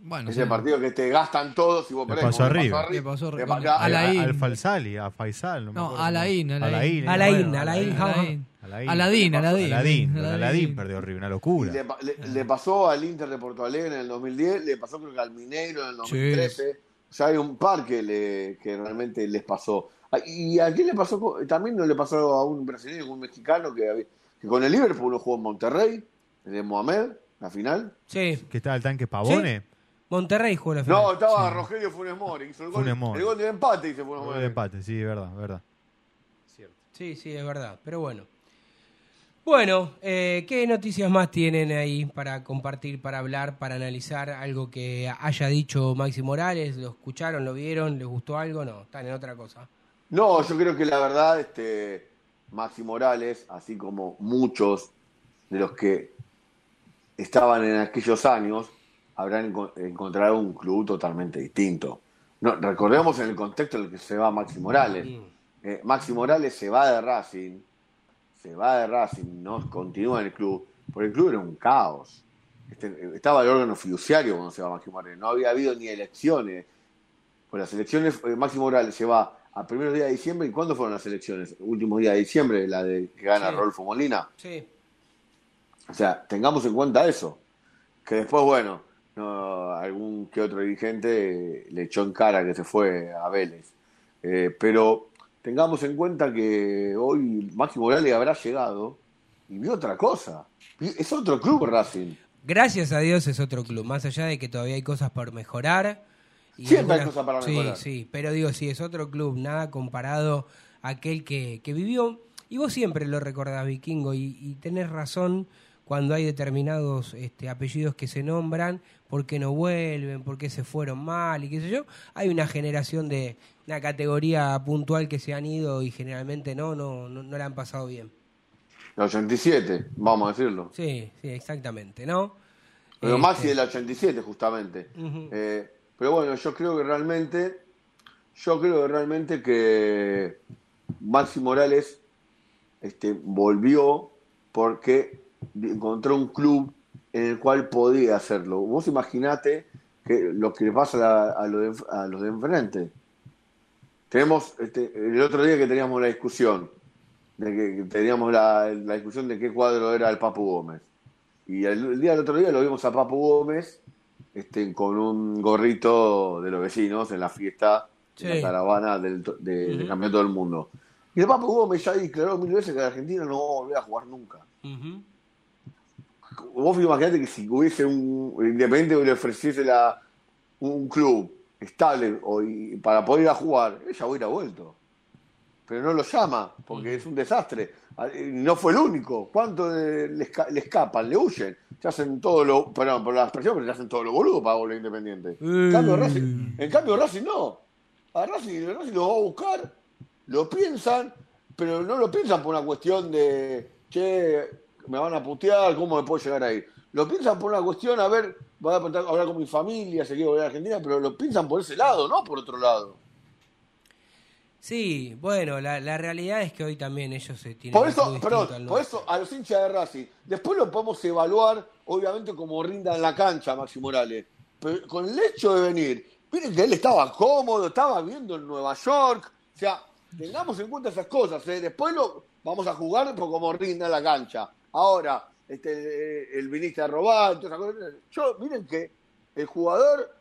Bueno, es sí. el partido que te gastan todos y vos perdés. pasó a Como River. Le pasó Le con- pa- a. Al Falsali, a Faisal. No, me No. Alain, Alain. Alain, Alain. Aladín, Aladín. Aladín, Aladín. Perdió River, una locura. le, pa- le- le pasó al Inter de Porto Alegre en el 2010, le pasó creo que al Mineiro en el 2013. O sea, hay un par que, le, que realmente les pasó. Ah, ¿Y a quién le pasó? También no le pasó a un brasileño, a un mexicano que, había- que con el Liverpool lo jugó en Monterrey, de Mohamed, la final. Sí, Que estaba el tanque Pavone. Monterrey jugó la final. No, estaba Rogelio Funes Mori, hizo el gol, Funes Mori. el gol de empate, dice Funes Gol Mori. de empate, sí, verdad, verdad. Sí, sí, es verdad, pero bueno. Bueno, eh, ¿qué noticias más tienen ahí para compartir, para hablar, para analizar? Algo que haya dicho Maxi Morales, ¿lo escucharon, lo vieron, les gustó algo? No, están en otra cosa. No, yo creo que la verdad, este, Maxi Morales, así como muchos de los que estaban en aquellos años, habrán enco- encontrado un club totalmente distinto. No, recordemos en el contexto en el que se va Maxi Morales. Eh, Maxi Morales se va de Racing, se va de Racing, no continúa en el club, porque el club era un caos. Este, estaba el órgano fiduciario cuando se va Maxi Morales, no había habido ni elecciones. Pues las elecciones, eh, Maxi Morales se va a primeros días de diciembre. ¿Y cuándo fueron las elecciones? Últimos días de diciembre, la de que gana Sí. Rodolfo Molina. Sí. O sea, tengamos en cuenta eso. Que después, bueno, no, algún que otro dirigente le echó en cara que se fue a Vélez. Eh, pero tengamos en cuenta que hoy Maxi Morales habrá llegado y vio otra cosa. Es otro club Racing. Gracias a Dios es otro club, más allá de que todavía hay cosas por mejorar. y Siempre hay cosas para sí, mejorar. Sí, pero digo, sí, es otro club, nada comparado a aquel que, que vivió. Y vos siempre lo recordás, Vikingo, y, y tenés razón cuando hay determinados este, apellidos que se nombran, por qué no vuelven, por qué se fueron mal y qué sé yo. Hay una generación de una categoría puntual que se han ido y generalmente no, no, no, no la han pasado bien. El 87, vamos a decirlo. Sí, sí, exactamente, ¿no? Pero Este, Maxi del 87, justamente. Eh, pero bueno, yo creo que realmente, yo creo que realmente que Maxi Morales este, volvió porque encontró un club en el cual podía hacerlo. Vos imaginate que lo que le pasa a, a lo de- a los de enfrente. Tenemos, este, el otro día que teníamos la discusión, de que, que teníamos la, la discusión de qué cuadro era el Papu Gómez. Y el, el día del otro día lo vimos a Papu Gómez este, con un gorrito de los vecinos en la fiesta de Sí. la caravana del, de- del Ujú. Campeonato del Mundo. Y el Papu Gómez ya declaró mil veces que Argentina no va a volver a jugar nunca. Vos imaginate que si hubiese un Independiente que le ofreciese la, un club estable o, y- para poder ir a jugar, ella hubiera vuelto. Pero no lo llama, porque es un desastre. Ah, y No fue el único. ¿Cuánto le, le esca- le escapan? Le huyen. Se hacen todo lo. Perdón por la expresión, pero le hacen todo lo boludo para volver Independiente. En cambio, Racing, en cambio, Racing no. A Racing, Racing lo va a buscar, lo piensan, pero no lo piensan por una cuestión de, che, me van a putear, ¿cómo me puedo llegar ahí? Lo piensan por una cuestión, a ver, voy a hablar con mi familia, se quiere volver a Argentina, pero lo piensan por ese lado, no por otro lado. Sí, bueno, la, la realidad es que hoy también ellos se tienen Por eso, perdón, por eso a los hinchas de Racing, después lo podemos evaluar, obviamente, como rinda en la cancha Maxi Morales. Pero con el hecho de venir, miren que él estaba cómodo, estaba viendo en Nueva York, o sea, tengamos en cuenta esas cosas, ¿eh? después lo vamos a jugar por como rinda en la cancha. Ahora, este, eh, el viniste a robar, todas esas cosas. Yo, miren que el jugador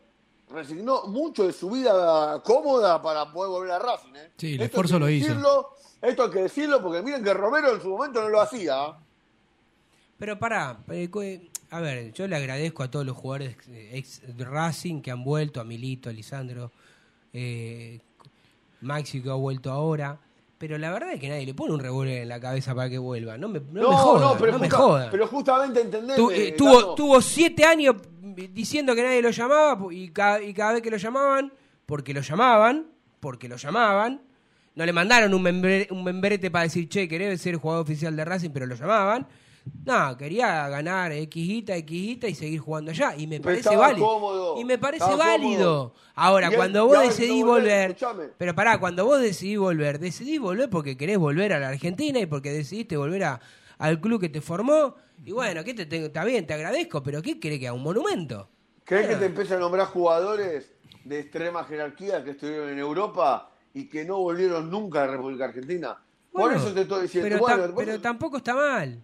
resignó mucho de su vida cómoda para poder volver a Racing. ¿eh? Sí, el Esto esfuerzo lo hizo. decirlo, Esto hay que decirlo porque miren que Romero en su momento no lo hacía. Pero pará, eh, eh, a ver, yo le agradezco a todos los jugadores eh, ex Racing que han vuelto, a Milito, a Lisandro, eh, Maxi que ha vuelto ahora. Pero la verdad es que nadie le pone un revólver en la cabeza para que vuelva. No me, no me joda, pero, no me justa- joda. pero justamente entendeme. Tu- eh, Gato. tuvo, tuvo siete años diciendo que nadie lo llamaba y cada, y cada vez que lo llamaban, porque lo llamaban, porque lo llamaban, no le mandaron un, membre- un membrete para decir, che, querés ser jugador oficial de Racing, pero lo llamaban. No, quería ganar Xita, Xita y seguir jugando allá. Y me parece estaba válido. cómodo, y me parece estaba válido. cómodo. Ahora, él- cuando vos decidís volver. Pero pará, cuando vos decidís volver, decidís volver porque querés volver a la Argentina y porque decidiste volver a, al club que te formó. Y bueno, ¿qué te tengo? Está bien, te agradezco, pero ¿qué querés que haga? ¿Un monumento? ¿Crees que te empieza a nombrar jugadores de extrema jerarquía que estuvieron en Europa y que no volvieron nunca a la República Argentina? Por Bueno, eso te estoy diciendo. Bueno, pero tampoco está mal.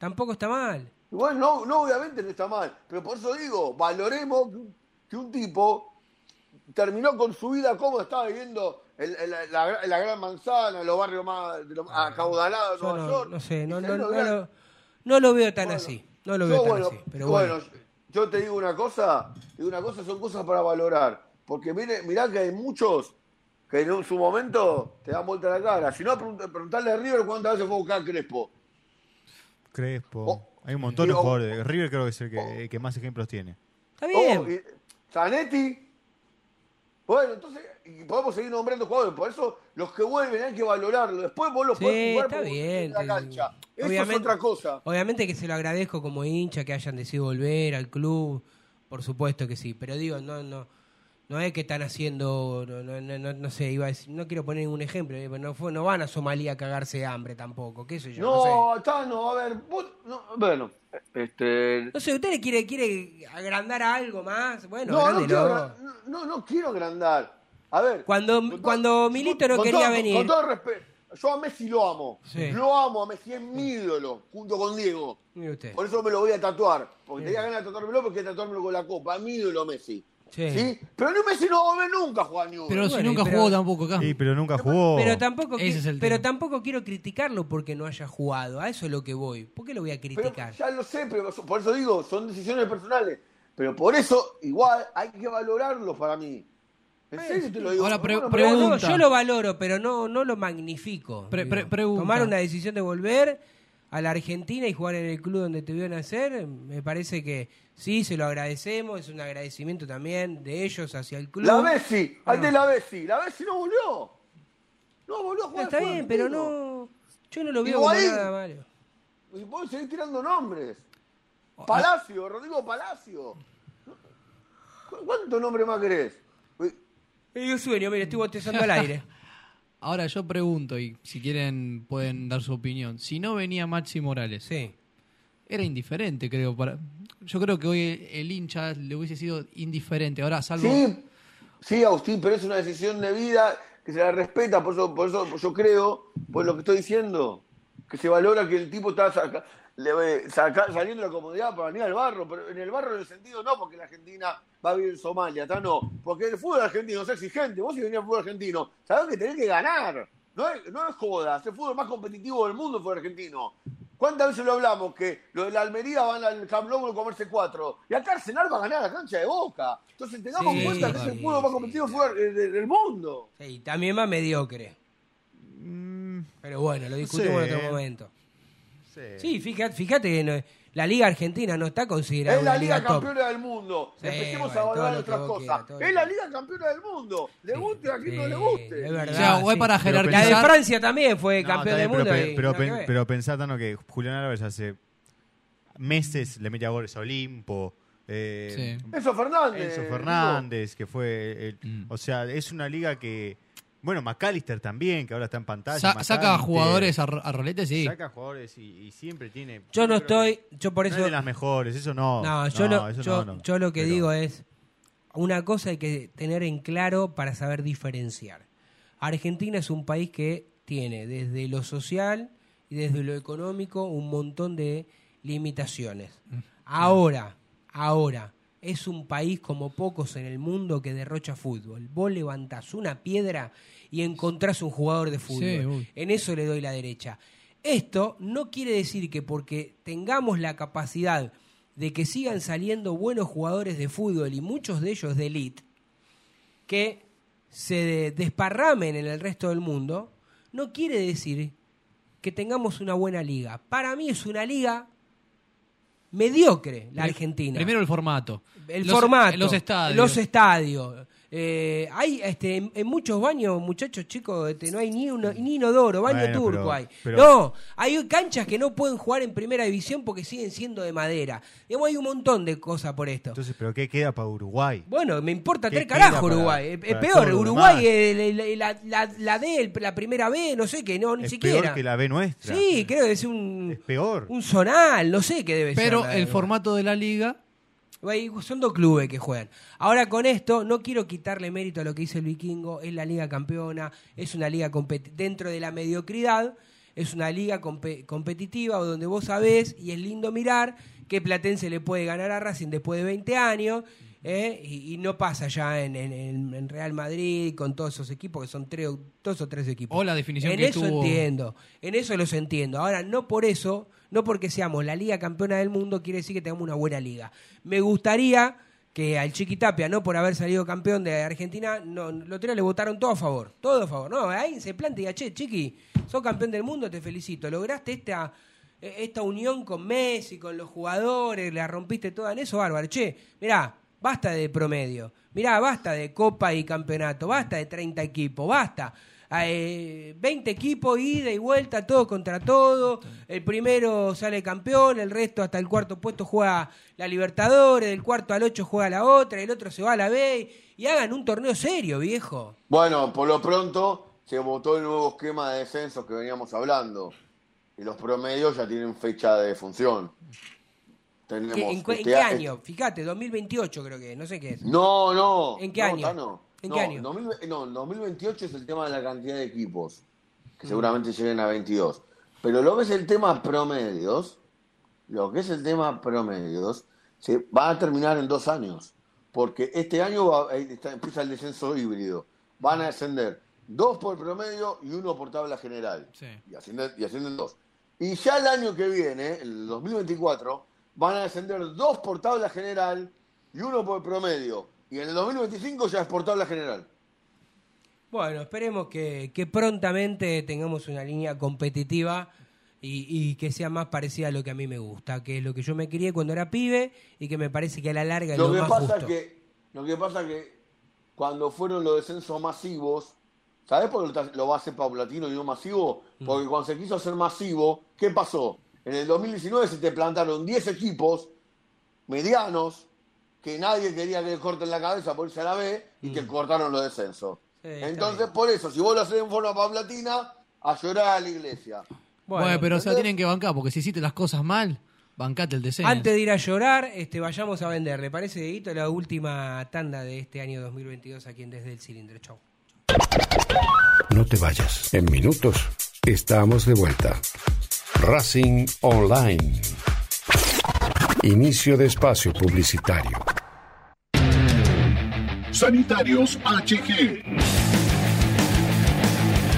Tampoco está mal. Igual no, no, obviamente no está mal, pero por eso digo, valoremos que un, tipo terminó con su vida como estaba viviendo en, en la, la- en la gran manzana, en los barrios más de los- acaudalados de Yo Nueva no, York. no sé, no, no, lo, no lo veo tan Bueno, así. No lo yo, veo tan bueno, así. Pero bueno. yo te digo una cosa, digo una cosa, son cosas para valorar. Porque mire, mirá que hay muchos que en su momento te dan vuelta la cara. Si no, pregunt- preguntarle a River cuántas veces fue a buscar a Crespo. Crespo. Oh, Hay un montón de oh, jugadores. River creo que es el que, el que más ejemplos tiene. Está bien. Oh, Zanetti. Bueno, entonces, y podemos seguir nombrando jugadores. Por eso, los que vuelven hay que valorarlo. Después vos los Sí, podés jugar está bien. en la cancha. Eso Obviamente- es otra cosa. Obviamente que se lo agradezco como hincha que hayan decidido volver al club, por supuesto que sí, pero digo, no no no es que están haciendo, no, no, no, no- no sé, iba a decir, no quiero poner ningún ejemplo, eh, no, fue, no van a Somalia a cagarse de hambre tampoco, qué sé yo, no, No, está, no, a ver, vos, no, bueno, este... sé. No sé, ¿usted le quiere, quiere agrandar algo más? Bueno, No, no agrándelo. quiero, no, no quiero agrandar. A ver. Cuando, cuando Milito no quería todo- venir, Con todo respeto, yo a Messi lo amo. Sí. Lo amo, a Messi es mi ídolo, junto con Diego. mire usted. Por eso me lo voy a tatuar. Porque tenía ganas de tatuármelo porque tatuármelo con la copa. Mi ídolo Messi. Sí. Sí. Pero no Messi no va a volver nunca a jugar Newell's. Pero si Bueno, nunca pero- jugó tampoco acá. Sí, pero nunca jugó. Pero tampoco, Ese qui- es el pero tema. tampoco quiero criticarlo porque no haya jugado. A eso es lo que voy. ¿Por qué lo voy a Pero criticar? ya lo sé, pero por eso digo, son decisiones personales. Pero por eso, igual, hay que valorarlo para mí. En serio te lo digo. Ahora, pre- Bueno, Pero no, pregunta. yo lo valoro, pero no, no lo magnifico. Pre- digo. pre- pregunta. Tomar una decisión de volver a la Argentina y jugar en el club donde te vio nacer, me parece que sí, se lo agradecemos, es un agradecimiento también de ellos hacia el club. La Messi, Ah. de la Messi. La Messi no volvió. No volvió a jugar. está bien, pero no, yo no lo veo como nada malo. Y puedo seguir tirando nombres. Palacio, Rodrigo Palacio. ¿Cu- ¿Cuántos nombres más querés? Y un sueño, mire, estoy botezando al aire. Ahora yo pregunto, y si quieren pueden dar su opinión. Si no venía Maxi Morales, Sí. era indiferente, creo. para Yo creo que hoy el hincha le hubiese sido indiferente. Ahora, salvo. Sí, sí, Agustín, pero es una decisión de vida que se la respeta, por eso, por eso yo creo, por lo que estoy diciendo, que se valora que el tipo está le- saca- saliendo de la comodidad para venir al barro, pero en el barro en el sentido no porque la Argentina va a vivir en Somalia, está no, porque el fútbol argentino es exigente, vos si venís al fútbol argentino, sabés que tenés que ganar, no es, no es joda, es el fútbol más competitivo del mundo el fútbol argentino. ¿Cuántas veces lo hablamos? Que los de la Almería van al Camp Nou a comerse cuatro. Y acá Arsenal va a ganar la cancha de Boca. Entonces tengamos Sí, en cuenta que es el fútbol más competitivo sí. eh, de- del mundo. Sí, también más mediocre. Mm, Pero bueno, lo discutimos Sí. en otro momento. Sí. Sí, fíjate, fíjate que no- la Liga Argentina no está considerada Es la Liga campeona del mundo. Sí, Empecemos bueno, a valorar otras cosas. Es la Liga campeona del mundo. Le Sí, guste a quien no sí, le guste. es verdad. O sea, sí. para Pero La de jerarquizar. Francia también fue No, campeón del mundo. Pero, y pero, que pen- pero pensá, Tano, que Julián Álvarez hace meses le metía goles a Olimpo. Eh, Sí. Enzo Fernández. Enzo digo. Fernández, que fue. el- Mm. O sea, es una liga que. Bueno, McAllister también, que ahora está en pantalla. Sa- saca jugadores a, a rolete, sí. Saca jugadores y, y siempre tiene. Yo no estoy, yo por no eso... es de las mejores, eso no. No, yo, lo, eso yo, no, no. yo lo que Pero- digo es, una cosa hay que tener en claro para saber diferenciar. Argentina es un país que tiene desde lo social y desde lo económico un montón de limitaciones. Ahora, ahora, es un país como pocos en el mundo que derrocha fútbol. Vos levantás una piedra y encontrás un jugador de fútbol. Sí. En eso le doy la derecha. Esto no quiere decir que porque tengamos la capacidad de que sigan saliendo buenos jugadores de fútbol y muchos de ellos de elite, que se desparramen en el resto del mundo, no quiere decir que tengamos una buena liga. Para mí es una liga mediocre la Argentina. Primero el formato. el Los- formato, Los estadios. los estadios, Eh, hay este, en, en muchos baños, muchachos chicos, este, no hay ni, uno, ni inodoro, baño Bueno, turco pero- hay. pero- No, hay canchas que no pueden jugar en primera división porque siguen siendo de madera. Digamos, hay un montón de cosas por esto. Entonces, ¿pero qué queda para Uruguay? Bueno, me importa ¿Qué tres queda carajos para- Uruguay. Es- es para peor, Uruguay, eh, la, la, la- la D, la primera B, no sé qué, no, ni es siquiera. peor que la B nuestra. Sí, creo que es un, Es peor. un zonal, no sé qué debe ser. Pero el formato de la liga Son dos clubes que juegan. Ahora con esto, no quiero quitarle mérito a lo que dice el vikingo. Es la liga campeona, es una liga dentro de la mediocridad, es una liga compe- competitiva donde vos sabés y es lindo mirar que Platense le puede ganar a Racing después de 20 años. ¿eh? Y, y no pasa ya en, en- Real Madrid con todos esos equipos que son tres, o- dos o tres equipos. O la definición en que eso tuvo- entiendo, en eso los entiendo. Ahora, no por eso, no porque seamos la liga campeona del mundo, quiere decir que tengamos una buena liga. Me gustaría que al Chiquitapia, no por haber salido campeón de Argentina, no, los tres le votaron todo a favor, todo a favor. No, ahí se planta y diga, che, Chiqui, sos campeón del mundo, te felicito. Lograste esta, eh, esta unión con Messi, con los jugadores, la rompiste toda en eso, bárbaro. Che, mirá, basta de promedio. Mirá, basta de copa y campeonato, basta de 30 equipos, basta. Eh, 20 equipos, ida y vuelta, todo contra todo. El primero sale campeón, el resto hasta el cuarto puesto juega la Libertadores, del cuarto al ocho juega la otra, el otro se va a la B. Y hagan un torneo serio, viejo. Bueno, por lo pronto se votó el nuevo esquema de descensos que veníamos hablando. Y los promedios ya tienen fecha de función. Tenemos ¿Qué- ¿En, cu- en este qué año? Fíjate, 2028 creo que, no sé qué es. No, no. ¿En qué no, año? Tano. ¿En No, qué año? 2000 no, en 2028 es el tema de la cantidad de equipos, que Mm. seguramente lleguen a 22. Pero lo que es el tema promedios, lo que es el tema promedios, se va a terminar en dos años. Porque este año va- está- empieza el descenso híbrido. Van a descender dos por promedio y uno por tabla general. Sí. Y ascienden, y ascienden dos. Y ya el año que viene, el 2024, van a descender dos por tabla general y uno por promedio. Y en el 2025 ya es por tabla general. Bueno, esperemos que, que prontamente tengamos una línea competitiva y, y que sea más parecida a lo que a mí me gusta, que es lo que yo me crié cuando era pibe y que me parece que a la larga es Lo lo, que más pasa justo. que lo que pasa que cuando fueron los descensos masivos, ¿sabes por qué lo, lo va a hacer paulatino y no masivo? Mm. Porque cuando se quiso hacer masivo, ¿qué pasó? En el 2019 se te plantaron 10 equipos medianos que nadie quería que le corten la cabeza por irse a la B y te cortaron los descensos. Mm. Sí, Entonces, por eso, si vos lo haces en forma paulatina, a llorar a la iglesia. Bueno, Bueno, pero se la ¿entendés? tienen que bancar, porque si hiciste las cosas mal, bancate el descenso. Antes de ir a llorar, este, vayamos a vender. ¿Le parece, Dieguito, la última tanda de este año 2022 aquí en Desde el Cilindro? Chau. No te vayas. En minutos estamos de vuelta. Racing Online. Inicio de espacio publicitario. Sanitarios HG.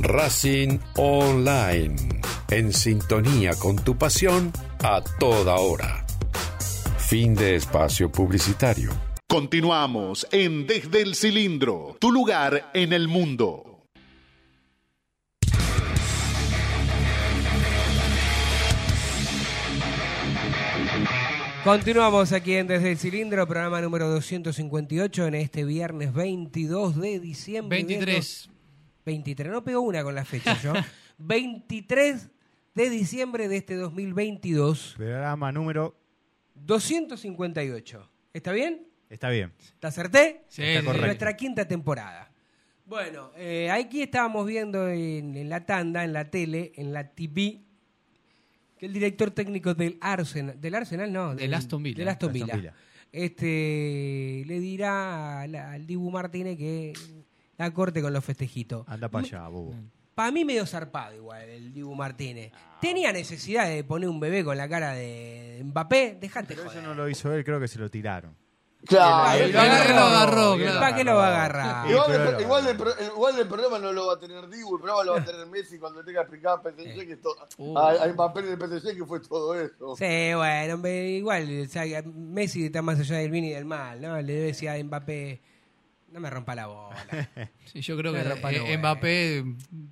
Racing Online. En sintonía con tu pasión a toda hora. Fin de espacio publicitario. Continuamos en Desde el Cilindro, tu lugar en el mundo. Continuamos aquí en Desde el Cilindro, programa número 258 en este viernes 22 de diciembre. de 23. Dos- 23, no pego una con la fecha yo. 23 de diciembre de este 2022. Programa número. 258. ¿Está bien? Está bien. ¿Te acerté? Sí, Está correcto. Nuestra quinta temporada. Bueno, eh, aquí estábamos viendo en, en la tanda, en la tele, en la TV, que el director técnico del Arsenal, del Arsenal no, Del Aston Villa. del Aston Aston Villa, Villa. este, le dirá al, al Dibu Martínez que la corte con los festejitos. Anda para allá, bobo. Para mí medio zarpado igual el Dibu Martínez. ¿Tenía necesidad de poner un bebé con la cara de Mbappé? Dejate Pero joder. eso no lo hizo él, creo que se lo tiraron. Claro. Él Lo agarró, lo agarró, Bien, claro. ¿Para qué lo va a agarrar? Sí, Igual, pero el, lo- igual, el, pro- igual el problema no lo va a tener Dibu, el problema lo va a tener Messi cuando tenga que explicar a PSG que to- Uh. a- del PSG que fue todo eso. Sí, bueno, igual, o sea, Messi está más allá del bien y del mal, ¿no? Le debe decir a Mbappé, no me rompa la bola. Sí, yo creo que eh. Mbappé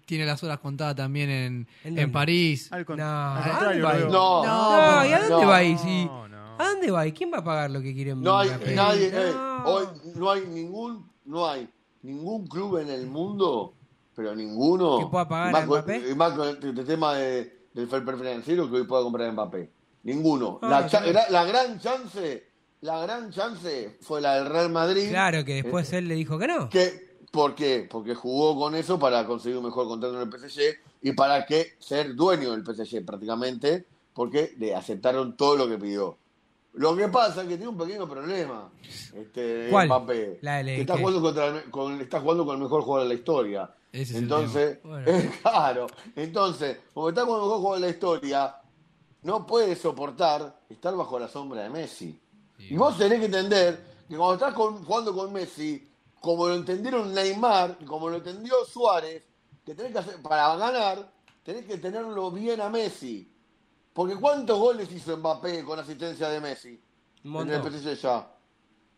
tiene las horas contadas también en, ¿En? París. Al, con- No, No, No, ¿y a dónde no, va no, no. ¿A dónde va ir? ¿Quién va a pagar lo que quiere No hay Mbappé? nadie, eh, No. hoy no hay ningún, no hay ningún club en el mundo, pero ninguno Que pueda pagar y más a Mbappé. y más con el, el tema de- del fair play financiero que hoy pueda comprar Mbappé. Ninguno. Ah, la, sí. la gran chance, la gran chance fue la del Real Madrid. Claro, que después Eh, él le dijo que no. que, ¿Por qué? Porque jugó con eso para conseguir un mejor contrato en el PSG y para que ser dueño del PSG prácticamente, porque le aceptaron todo lo que pidió. Lo que pasa es que tiene un pequeño problema. Este, ¿Cuál? Mbappé, La que está jugando, contra el- con, está jugando con el mejor jugador de la historia. Ese es entonces, tema. Bueno. claro. Entonces, como está con el mejor jugador de la historia, no puede soportar estar bajo la sombra de Messi. Y vos tenés que entender que cuando estás con- jugando con Messi, como lo entendieron Neymar y como lo entendió Suárez, que tenés que hacer, para ganar, tenés que tenerlo bien a Messi. Porque ¿cuántos goles hizo Mbappé con asistencia de Messi? En el. PSG ya.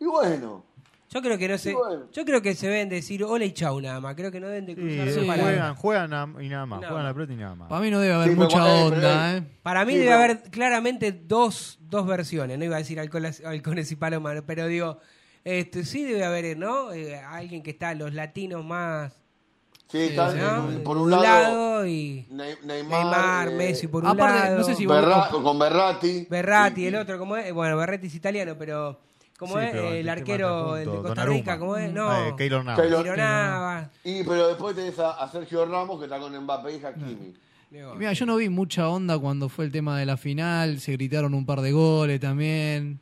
Y bueno, Yo creo que no se, bueno. yo creo que se deben decir hola y chau nada más. Creo que no deben de Sí, cruzar sí, palabras. juegan, juegan y nada más. Juegan la pelota y nada más. Para mí no debe haber Sí, mucha eh, onda, pero- ¿eh? Para mí Sí, debe pero- haber claramente dos, dos versiones. No iba a decir halcones, halcones y palomas, pero digo, este, sí debe haber, ¿no? Eh, alguien que está, los latinos más. sí, está, ¿no? eh, De por un lado, y Ne- Neymar, Neymar, eh, Messi por un aparte, lado. no sé si- Berra- con Berratti. Berratti, Sí, el otro, ¿cómo es? Bueno, Berratti es italiano, pero ¿cómo Sí, es? el arquero de Costa. Rica, ¿cómo es? No, Ah, eh, Keylor Navas. Keylor- Keylor Navas. Y pero después tenés a, a Sergio Ramos que está con Mbappé y Hakimi. Digo, Mira, yo no vi mucha onda cuando fue el tema de la final, se gritaron un par de goles también.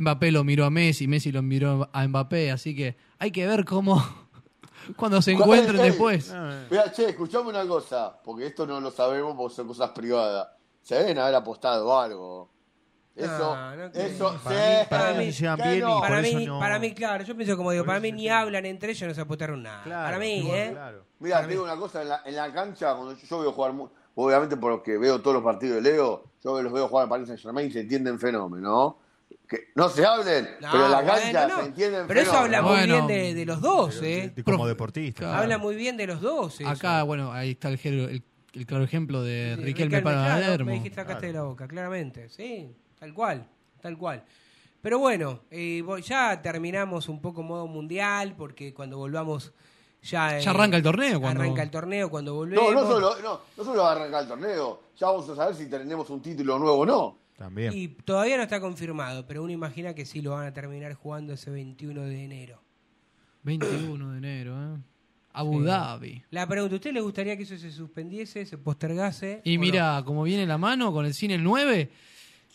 Mbappé lo miró a Messi, Messi lo miró a Mbappé, así que hay que ver cómo cuando se encuentren después. Ah, Mira, che, escuchame una cosa, porque esto no lo sabemos porque son cosas privadas. Se deben haber apostado algo. Eso, No, no creo. eso, Para sí, mí- para mí que se llevan no. bien y para por mí, para mí, claro, yo pienso como digo, Por para mí ni hablan entre ellos, no se apostaron nada. Claro, para mí, igual, ¿eh? claro. Mira, Para te digo mí. una cosa, en la, en la cancha, cuando yo, yo veo jugar, obviamente porque veo todos los partidos de Leo, yo los veo jugar al Paris Saint Germain y se entienden fenómeno, ¿no? Que no se hablen, No, pero en la bueno, cancha no. se entienden Pero eso habla muy Bueno. bien de, de los dos, ¿eh? De- Como deportista. Claro. Habla muy bien de los dos. eso. Acá, bueno, ahí está el, el, el claro ejemplo de Sí, Riquelme para claro, Palermo. Me dijiste sacaste de la boca, claramente. Sí, tal cual, tal cual. Pero bueno, eh, ya terminamos un poco modo mundial, porque cuando volvamos ya... eh, Ya arranca el torneo cuando- Arranca el torneo cuando volvemos. No, no solo, no, no solo va a arrancar el torneo, ya vamos a saber si tenemos un título nuevo o no. También. Y todavía no está confirmado, pero uno imagina que sí lo van a terminar jugando ese 21 de enero. 21 de enero, ¿eh? Abu Sí. Dhabi. La pregunta, ¿a usted le gustaría que eso se suspendiese, se postergase? Y mira, como viene la mano con el cine el 9,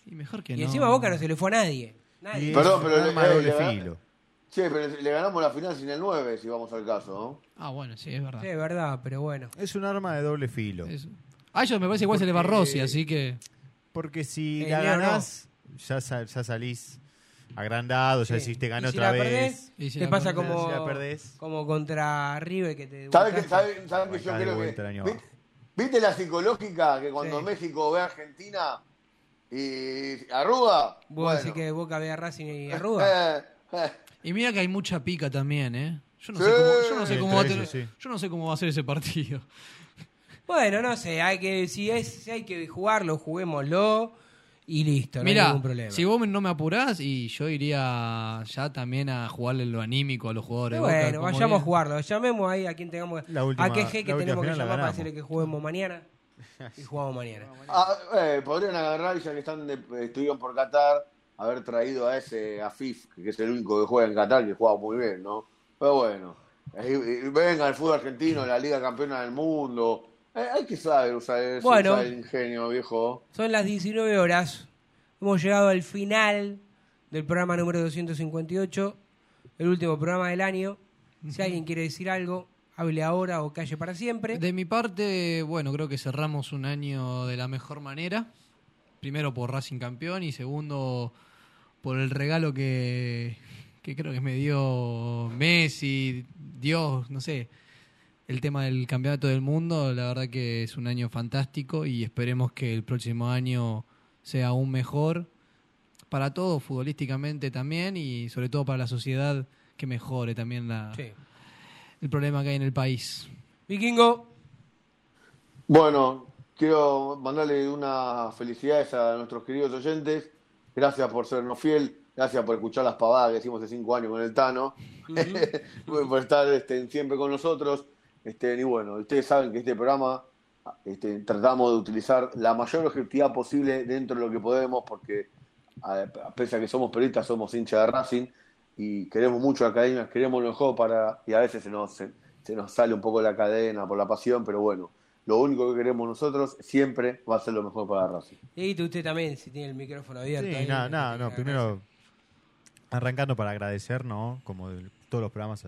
y mejor que no? Y no. encima a Boca no se le fue a nadie. Nadie. Perdón, es pero un le- arma de eh, doble le filo. Che, pero le ganamos la final sin el 9, si vamos al caso, ¿no? Ah, bueno, sí, es verdad. Sí, es verdad, pero bueno. Es un arma de doble filo. A ellos me parece igual se le va Porque- Rossi, así que... Porque si Eh, la Leo, ganás, ya, sa- ya salís agrandado, ya Sí. decís, te gané Y si otra la vez. perdés, Y si te la pasa perdés, como, si la perdés. como contra River que te ¿Saben que, buscaste. saben, saben que yo de creo vuelta que. el año ¿viste, abajo. viste la psicológica que cuando Sí. México ve a Argentina y arruga? Vos bueno. decís que Boca ve a Racing y arruga. Eh, eh. Y mira que hay mucha pica también, ¿eh? Yo no Sí. sé cómo, yo no sé cómo va a Entre tener- ellos, sí. yo no sé cómo va a ser ese partido. Bueno, no sé, hay que, si, es, si hay que jugarlo, juguémoslo y listo, no hay ningún problema. si vos no me apurás, y yo iría ya también a jugarle lo anímico a los jugadores. Pero Boca, bueno, vayamos a jugarlo. Llamemos ahí a quien tengamos. La última- a qué G la que última tenemos que llamar para decirle que juguemos mañana. Y jugamos mañana. Ah, eh, podrían agarrar, ya que están de- estuvieron por Qatar, haber traído a ese Afif, que es el único que juega en Qatar, que juega muy bien, ¿no? Pero bueno, eh, venga el fútbol argentino, la Liga Campeona del Mundo. Eh, hay que saber usar, Bueno. usar el ingenio, viejo. Son las 19 horas. Hemos llegado al final del programa número 258, el último programa del año. Si alguien quiere decir algo, hable ahora o calle para siempre. De mi parte, bueno, creo que cerramos un año de la mejor manera. Primero por Racing campeón y segundo por el regalo que, que creo que me dio Messi, Dios, no sé, el tema del campeonato del mundo. La verdad que es un año fantástico y esperemos que el próximo año sea aún mejor para todos, futbolísticamente también y sobre todo para la sociedad que mejore también la, Sí. El problema que hay en el país. Vikingo, Bueno, quiero mandarle unas felicidades a nuestros queridos oyentes. Gracias por sernos fiel. Gracias por escuchar las pavadas que hicimos hace cinco años con el Tano. por estar este, siempre con nosotros. Este, y bueno, ustedes saben que este programa este, tratamos de utilizar la mayor objetividad posible dentro de lo que podemos, porque a, a pesar de que somos periodistas, somos hinchas de Racing y queremos mucho la academia, queremos lo mejor para. y a veces se nos, se, se nos sale un poco la cadena por la pasión, pero bueno, lo único que queremos nosotros siempre va a ser lo mejor para Racing. y usted también, si tiene el micrófono abierto. Sí, tenga no, que primero arrancando para agradecer, ¿no? Como de todos los programas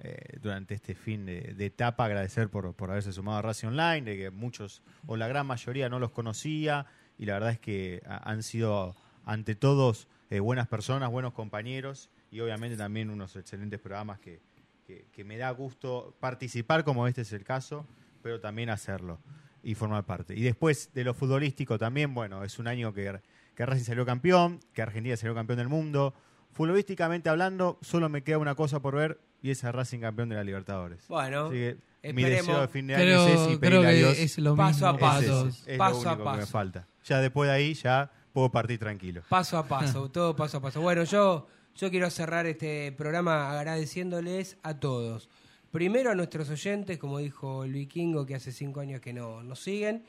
eh, durante este fin de, de etapa, agradecer por, por haberse sumado a Racing Online, de que muchos o la gran mayoría no los conocía y la verdad es que ha- han sido ante todos eh, buenas personas, buenos compañeros y obviamente también unos excelentes programas que, que, que me da gusto participar como este es el caso, pero también hacerlo y formar parte. Y después de lo futbolístico también, bueno, es un año que, que Racing salió campeón, que Argentina salió campeón del mundo. Futbolísticamente hablando, solo me queda una cosa por ver y es a Racing campeón de la Libertadores. Bueno, Así que mi deseo de fin de año Creo, es ese y creo que es lo Paso a mismo paso. es paso lo a único que me paso. falta. Ya después de ahí ya puedo partir tranquilo. Paso a paso, todo paso a paso. Bueno, yo, yo quiero cerrar este programa agradeciéndoles a todos. Primero a nuestros oyentes, como dijo el vikingo, que hace cinco años que no nos siguen,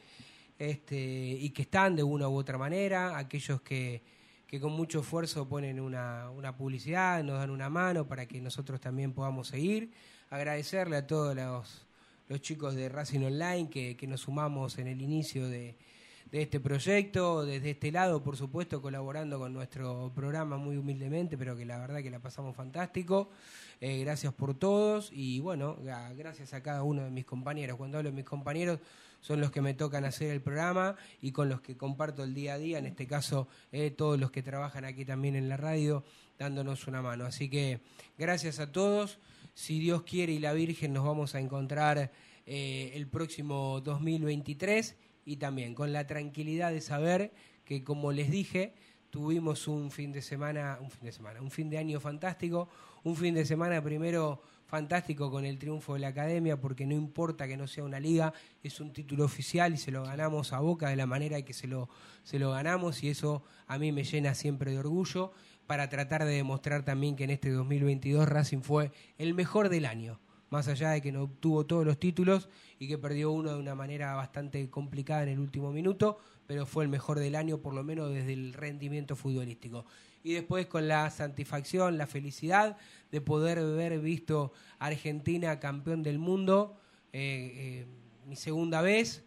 este, y que están de una u otra manera, aquellos que, que con mucho esfuerzo ponen una, una publicidad, nos dan una mano para que nosotros también podamos seguir. Agradecerle a todos los, los chicos de Racing Online que, que nos sumamos en el inicio de, de este proyecto, desde este lado, por supuesto, colaborando con nuestro programa muy humildemente, pero que la verdad que la pasamos fantástico. Eh, gracias por todos y bueno, gracias a cada uno de mis compañeros. Cuando hablo de mis compañeros, son los que me tocan hacer el programa y con los que comparto el día a día, en este caso eh, todos los que trabajan aquí también en la radio, dándonos una mano. Así que gracias a todos. Si Dios quiere y la Virgen nos vamos a encontrar eh, el próximo 2023 y también con la tranquilidad de saber que, como les dije, tuvimos un fin de semana, un fin de semana, un fin de año fantástico, un fin de semana primero fantástico con el triunfo de la academia, porque no importa que no sea una liga, es un título oficial y se lo ganamos a boca de la manera que se lo, se lo ganamos y eso a mí me llena siempre de orgullo para tratar de demostrar también que en este 2022 Racing fue el mejor del año más allá de que no obtuvo todos los títulos y que perdió uno de una manera bastante complicada en el último minuto, pero fue el mejor del año, por lo menos desde el rendimiento futbolístico. y después con la satisfacción, la felicidad de poder haber visto a Argentina campeón del mundo, eh, eh, mi segunda vez.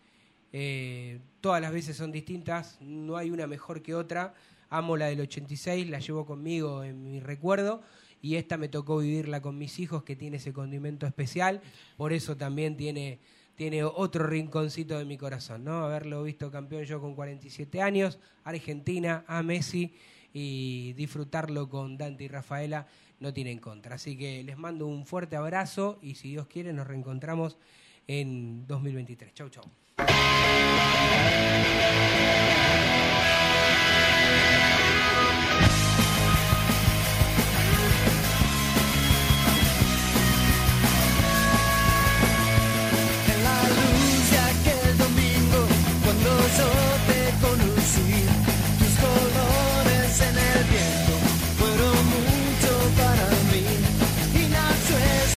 Eh, todas las veces son distintas, no hay una mejor que otra. Amo la del 86, la llevo conmigo en mi recuerdo y esta me tocó vivirla con mis hijos que tiene ese condimento especial, por eso también tiene, tiene otro rinconcito de mi corazón, ¿no? Haberlo visto campeón yo con 47 años, Argentina, a Messi y disfrutarlo con Dante y Rafaela no tiene en contra. Así que les mando un fuerte abrazo y si Dios quiere nos reencontramos en 2023. Chau, chau.